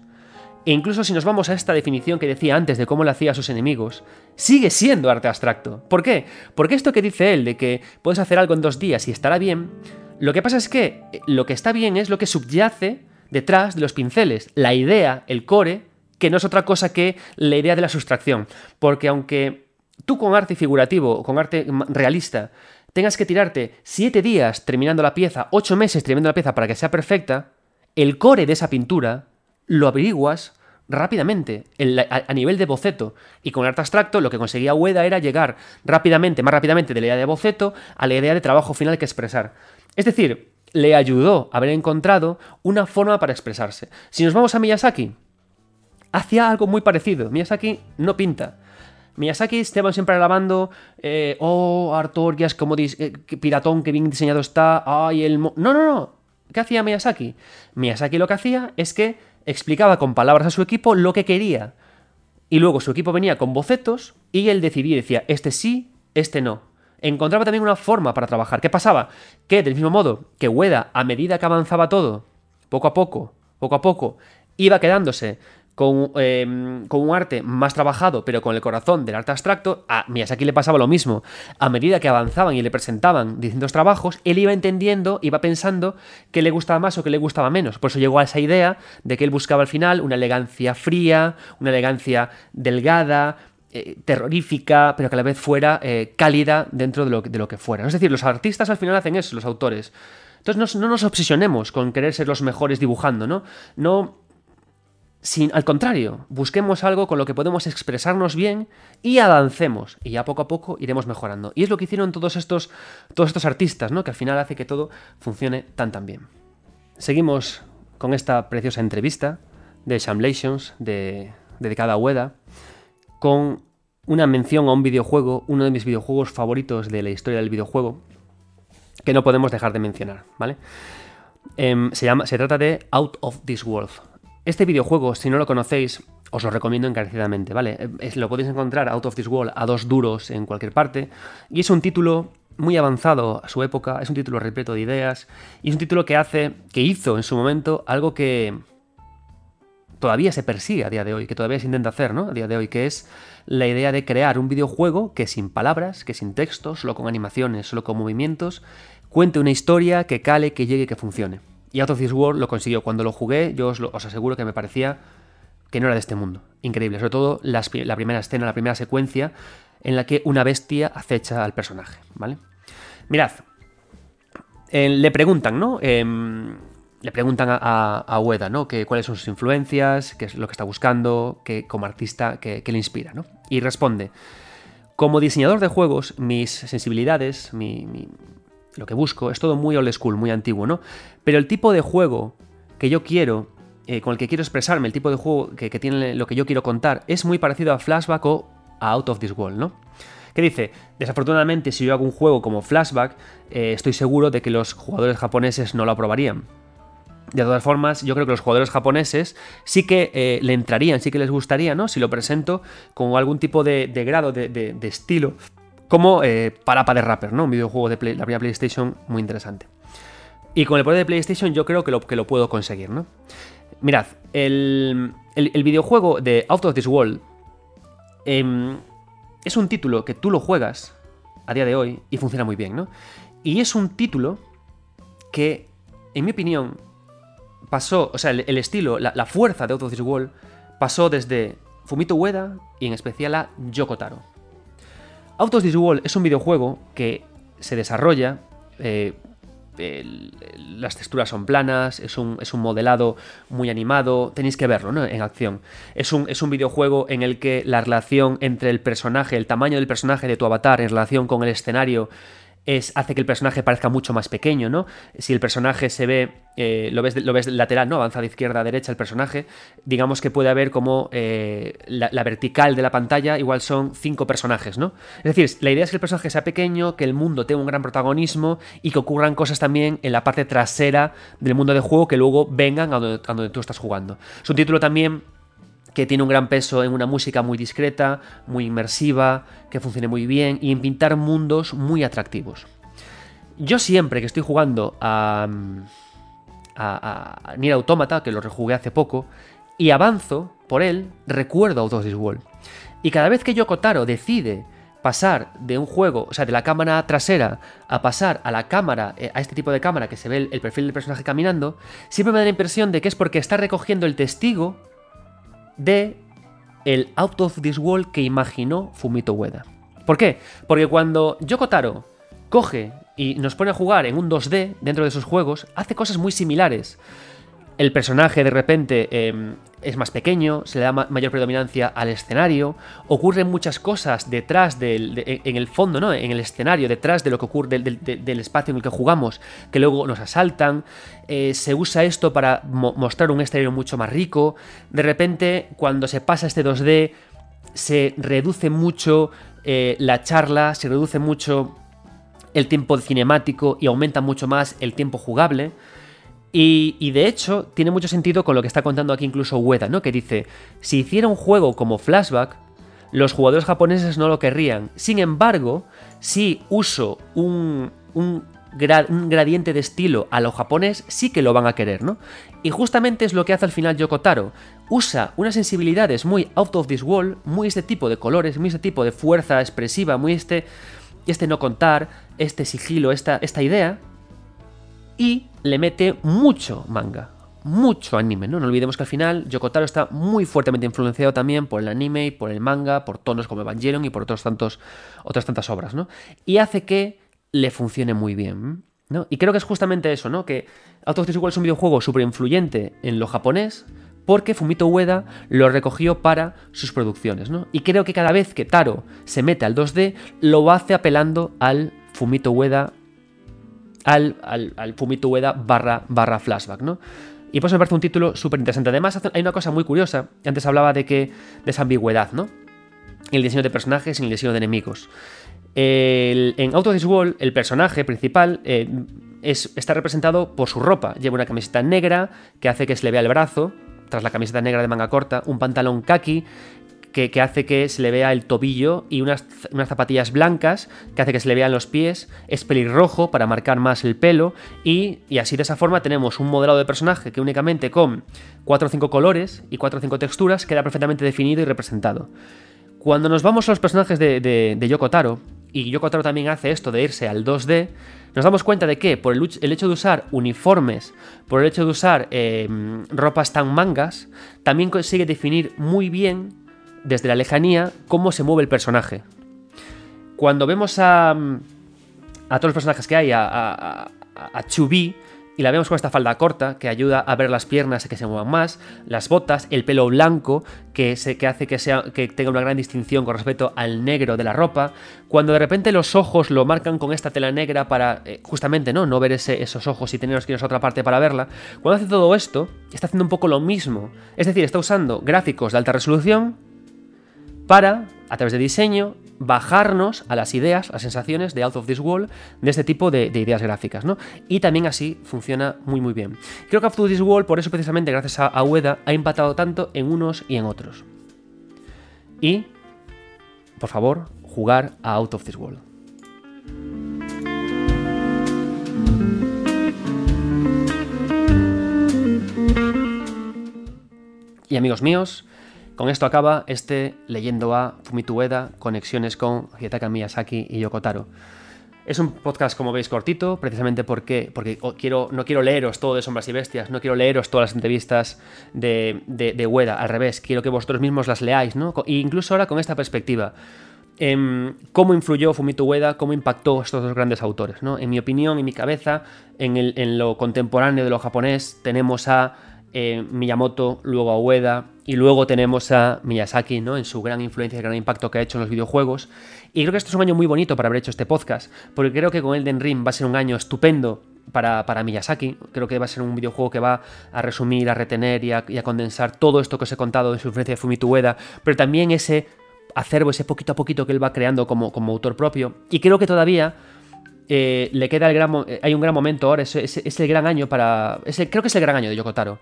S1: E incluso si nos vamos a esta definición que decía antes de cómo lo hacía a sus enemigos, sigue siendo arte abstracto. ¿Por qué? Porque esto que dice él de que puedes hacer algo en dos días y estará bien, lo que pasa es que lo que está bien es lo que subyace detrás de los pinceles, la idea, el core, que no es otra cosa que la idea de la sustracción. Porque aunque tú con arte figurativo, con arte realista, tengas que tirarte siete días terminando la pieza, ocho meses terminando la pieza para que sea perfecta, el core de esa pintura lo averiguas rápidamente, a, nivel de boceto. Y con arte abstracto lo que conseguía Ueda era llegar rápidamente, más rápidamente de la idea de boceto a la idea de trabajo final que expresar. Es decir, le ayudó a haber encontrado una forma para expresarse. Si nos vamos a Miyazaki, hacía algo muy parecido. Miyazaki no pinta. Miyazaki estaba siempre alabando, eh, oh, Artorias, como eh, piratón, que bien diseñado está, ay, el... no, no, no. ¿Qué hacía Miyazaki? Miyazaki lo que hacía es que explicaba con palabras a su equipo lo que quería. Y luego su equipo venía con bocetos y él decidía decía, este sí, este no. Encontraba también una forma para trabajar. ¿Qué pasaba? Que del mismo modo que Ueda, a medida que avanzaba todo, poco a poco, poco a poco, iba quedándose Em, con, un arte más trabajado, pero con el corazón del arte abstracto, a Miyazaki le pasaba lo mismo. A medida que avanzaban y le presentaban distintos trabajos, él iba entendiendo, iba pensando qué le gustaba más o qué le gustaba menos. Por eso llegó a esa idea de que él buscaba al final una elegancia fría, una elegancia delgada, eh, terrorífica, pero que a la vez fuera eh, cálida dentro de lo, de lo, que fuera. Es decir, los artistas al final hacen eso, los autores. Entonces no, no nos obsesionemos con querer ser los mejores dibujando, ¿no? No sin, al contrario, busquemos algo con lo que podemos expresarnos bien y avancemos. Y ya poco a poco iremos mejorando. Y es lo que hicieron todos estos, todos estos artistas, ¿no? Que al final hace que todo funcione tan tan bien. Seguimos con esta preciosa entrevista de Shamlations, de, dedicada a Ueda, con una mención a un videojuego, uno de mis videojuegos favoritos de la historia del videojuego, que no podemos dejar de mencionar, ¿vale? Em, se, llama, se trata de Out of This World, este videojuego, si no lo conocéis, os lo recomiendo encarecidamente, ¿vale? lo podéis encontrar Out of This World a dos duros en cualquier parte. Y es un título muy avanzado a su época, es un título repleto de ideas, y es un título que hace, que hizo en su momento algo que todavía se persigue a día de hoy, que todavía se intenta hacer, ¿no? A día de hoy, que es la idea de crear un videojuego que sin palabras, que sin texto, solo con animaciones, solo con movimientos, cuente una historia que cale, que llegue, que funcione. Y Out of This World lo consiguió. Cuando lo jugué, yo os, aseguro que me parecía que no era de este mundo. Increíble. Sobre todo la primera escena, la primera secuencia en la que una bestia acecha al personaje. ¿Vale? Mirad. le preguntan, ¿no? Em, le preguntan a, Ueda, ¿no? Que, cuáles son sus influencias, qué es lo que está buscando, que, como artista, qué, le inspira, ¿no? Y responde. Como diseñador de juegos, mis sensibilidades, mi, lo que busco es todo muy old school, muy antiguo, ¿no? Pero el tipo de juego que yo quiero, eh, con el que quiero expresarme, el tipo de juego que, tiene lo que yo quiero contar, es muy parecido a Flashback o a Out of This World, ¿no? ¿Qué dice? Desafortunadamente, si yo hago un juego como Flashback, eh, estoy seguro de que los jugadores japoneses no lo aprobarían. De todas formas, yo creo que los jugadores japoneses sí que eh, le entrarían, sí que les gustaría, ¿no? Si lo presento con algún tipo de, grado, de, estilo, como eh, Parapa de Rapper, ¿no? Un videojuego de la primera PlayStation muy interesante. Y con el poder de PlayStation yo creo que lo, que lo puedo conseguir, ¿no? Mirad, el, videojuego de Out of This World em, es un título que tú lo juegas a día de hoy y funciona muy bien, ¿no? Y es un título que, en mi opinión, pasó, o sea, el, estilo, la, fuerza de Out of This World pasó desde Fumito Ueda y en especial a Yoko Taro. Out of This World es un videojuego que se desarrolla. Eh, las texturas son planas, es un, es un, modelado muy animado, tenéis que verlo ¿no? en acción. Es un, es un videojuego en el que la relación entre el personaje, el tamaño del personaje de tu avatar en relación con el escenario es, hace que el personaje parezca mucho más pequeño, ¿no? Si el personaje se ve, eh, lo, ves, lo ves lateral, ¿no? Avanza de izquierda a derecha el personaje, digamos que puede haber como eh, la, vertical de la pantalla, igual son cinco personajes, ¿no? Es decir, la idea es que el personaje sea pequeño, que el mundo tenga un gran protagonismo y que ocurran cosas también en la parte trasera del mundo de juego que luego vengan a donde, a donde tú estás jugando. Es un título también que tiene un gran peso en una música muy discreta, muy inmersiva, que funcione muy bien y en pintar mundos muy atractivos. Yo siempre que estoy jugando a, a, Nier Automata, que lo rejugué hace poco, y avanzo por él, recuerdo of This World. Y cada vez que Yoko Taro decide pasar de un juego, o sea, de la cámara trasera a pasar a la cámara, eh, a este tipo de cámara que se ve el, perfil del personaje caminando, siempre me da la impresión de que es porque está recogiendo el testigo de el Out of This World que imaginó Fumito Ueda. ¿Por qué? Porque cuando Yoko Taro coge y nos pone a jugar en un 2D dentro de sus juegos, hace cosas muy similares. El personaje de repente em, es más pequeño, se le da mayor predominancia al escenario, ocurren muchas cosas detrás del, en el fondo, ¿no? En el escenario, detrás de lo que ocurre del, espacio en el que jugamos, que luego nos asaltan. Eh, se usa esto para mostrar un exterior mucho más rico. De repente, cuando se pasa este 2D, se reduce mucho eh, la charla, se reduce mucho el tiempo cinemático y aumenta mucho más el tiempo jugable. Y, de hecho, tiene mucho sentido con lo que está contando aquí incluso Ueda, ¿no? Que dice, si hiciera un juego como Flashback, los jugadores japoneses no lo querrían. Sin embargo, si uso un, un, gradiente de estilo a lo japonés, sí que lo van a querer, ¿no? Y justamente es lo que hace al final Yoko Taro. Usa unas sensibilidades muy out of this world, muy este tipo de colores, muy este tipo de fuerza expresiva, muy este, este no contar, este sigilo, esta, esta idea, y le mete mucho manga, mucho anime, ¿no? No olvidemos que al final Yokotaro está muy fuertemente influenciado también por el anime y por el manga, por tonos como Evangelion y por tantos, otras tantas obras, ¿no? Y hace que le funcione muy bien, ¿no? Y creo que es justamente eso, ¿no? Que Out of es un videojuego súper influyente en lo japonés, porque Fumito Ueda lo recogió para sus producciones, ¿no? Y creo que cada vez que Taro se mete al 2D, lo hace apelando al Fumito Ueda al, al, Ueda barra, barra flashback, ¿no? Y pues me parece un título súper interesante. Además, hay una cosa muy curiosa. Antes hablaba de que de esa ambigüedad, ¿no? En el diseño de personajes y en el diseño de enemigos. en Out of This el personaje principal eh, es, está representado por su ropa. Lleva una camiseta negra que hace que se le vea el brazo, tras la camiseta negra de manga corta, un pantalón kaki que, hace que se le vea el tobillo y unas, zapatillas blancas que hace que se le vean los pies, es pelirrojo para marcar más el pelo y, así de esa forma tenemos un modelado de personaje que únicamente con 4 o 5 colores y 4 o 5 texturas queda perfectamente definido y representado. Cuando nos vamos a los personajes de, de, Taro, y Yoko Taro también hace esto de irse al 2D, nos damos cuenta de que por el, hecho de usar uniformes, por el hecho de usar em, ropas tan mangas, también consigue definir muy bien desde la lejanía cómo se mueve el personaje. Cuando vemos a, a todos los personajes que hay, a, a, a y la vemos con esta falda corta que ayuda a ver las piernas que se muevan más, las botas, el pelo blanco que, hace que, sea, que tenga una gran distinción con respecto al negro de la ropa, cuando de repente los ojos lo marcan con esta tela negra para eh, justamente ¿no? no ver esos ojos y tenerlos que ir a otra parte para verla, cuando hace todo esto está haciendo un poco lo mismo, es decir, está usando gráficos de alta resolución para, a través de diseño, bajarnos a las ideas, a las sensaciones de Out of This World, de este tipo de, ideas gráficas, ¿no? Y también así funciona muy muy bien. Creo que Out of This World, por eso precisamente gracias a, Ueda, ha impactado tanto en unos y en otros. Y, por favor, jugar a Out of This World. Y amigos míos, con esto acaba este Leyendo a Fumito Ueda, conexiones con Hidetaka Miyazaki y Yoko Taro. Es un podcast, como veis, cortito, precisamente porque, porque quiero, no quiero leeros todo de Sombras y Bestias, no quiero leeros todas las entrevistas de, de, Ueda, al revés, quiero que vosotros mismos las leáis, ¿no? E incluso ahora con esta perspectiva. Em, cómo influyó Fumito Ueda, cómo impactó estos dos grandes autores. ¿no? En mi opinión, en mi cabeza, en, el, en lo contemporáneo de lo japonés, tenemos a eh, Miyamoto, luego a Ueda y luego tenemos a Miyazaki, ¿no? En su gran influencia y gran impacto que ha hecho en los videojuegos. Y creo que esto es un año muy bonito para haber hecho este podcast, porque creo que con Elden Ring va a ser un año estupendo para, Miyazaki. Creo que va a ser un videojuego que va a resumir, a retener y a, condensar todo esto que os he contado de su influencia de Fumito Ueda, pero también ese acervo, ese poquito a poquito que él va creando como, como autor propio. Y creo que todavía eh, le queda el gran, eh, hay un gran momento ahora, es, es, el gran año para... creo que es el gran año de Yokotaro.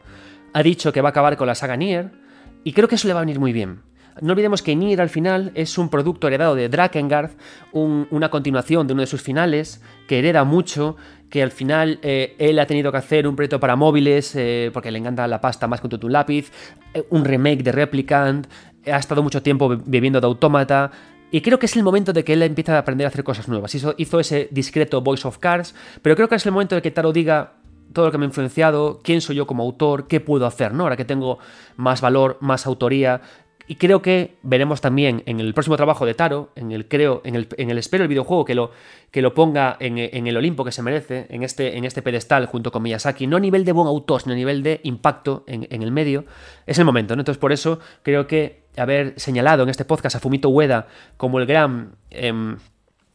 S1: Ha dicho que va a acabar con la saga Nier y creo que eso le va a venir muy bien. No olvidemos que Nier al final es un producto heredado de Drakengard, una continuación de uno de sus finales, que hereda mucho, que al final eh, él ha tenido que hacer un proyecto para móviles, eh, porque le encanta la pasta más que un lápiz, eh, un remake de Replicant, ha estado mucho tiempo viviendo de autómata, y creo que es el momento de que él empiece a aprender a hacer cosas nuevas. Hizo, hizo ese discreto Voice of Cars, pero creo que es el momento de que Taro diga todo lo que me ha influenciado, quién soy yo como autor, qué puedo hacer, ¿no? Ahora que tengo más valor, más autoría, y creo que veremos también en el próximo trabajo de Taro, en el creo, en el, espero el videojuego que lo, que lo ponga en, el Olimpo que se merece, en este, en este pedestal junto con Miyazaki, no a nivel de buen autor, sino a nivel de impacto en, el medio, es el momento, ¿no? Entonces por eso creo que haber señalado en este podcast a Fumito Ueda como el gran... Em,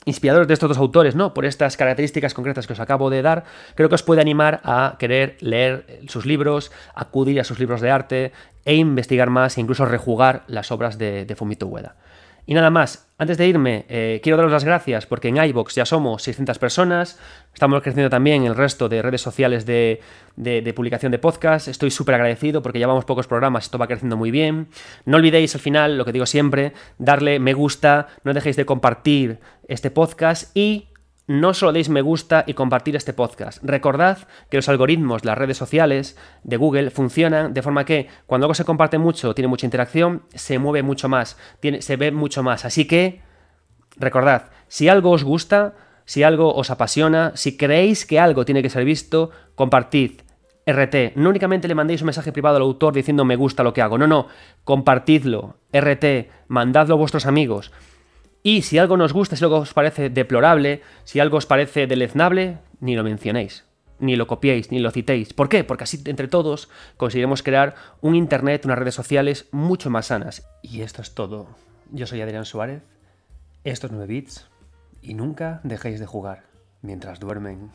S1: inspirador de estos dos autores, ¿no? Por estas características concretas que os acabo de dar, creo que os puede animar a querer leer sus libros, acudir a sus libros de arte e investigar más e incluso rejugar las obras de, de Fumito Ueda. Y nada más, antes de irme, eh, quiero daros las gracias porque en iBox ya somos 600 personas, estamos creciendo también el resto de redes sociales de, publicación de podcast, estoy súper agradecido porque llevamos pocos programas, esto va creciendo muy bien. No olvidéis al final, lo que digo siempre, darle me gusta, no dejéis de compartir este podcast y no solo deis me gusta y compartir este podcast. Recordad que los algoritmos, las redes sociales de Google funcionan de forma que cuando algo se comparte mucho, tiene mucha interacción, se mueve mucho más, se ve mucho más. Así que, recordad, si algo os gusta, si algo os apasiona, si creéis que algo tiene que ser visto, compartid. RT, no únicamente le mandéis un mensaje privado al autor diciendo me gusta lo que hago, no, no, compartidlo, RT, mandadlo a vuestros amigos. Y si algo nos gusta, si algo os parece deplorable, si algo os parece deleznable, ni lo mencionéis, ni lo copiéis, ni lo citéis. ¿Por qué? Porque así entre todos conseguiremos crear un Internet, unas redes sociales mucho más sanas. Y esto es todo. Yo soy Adrián Suárez, estos 9 bits, y nunca dejéis de jugar mientras duermen.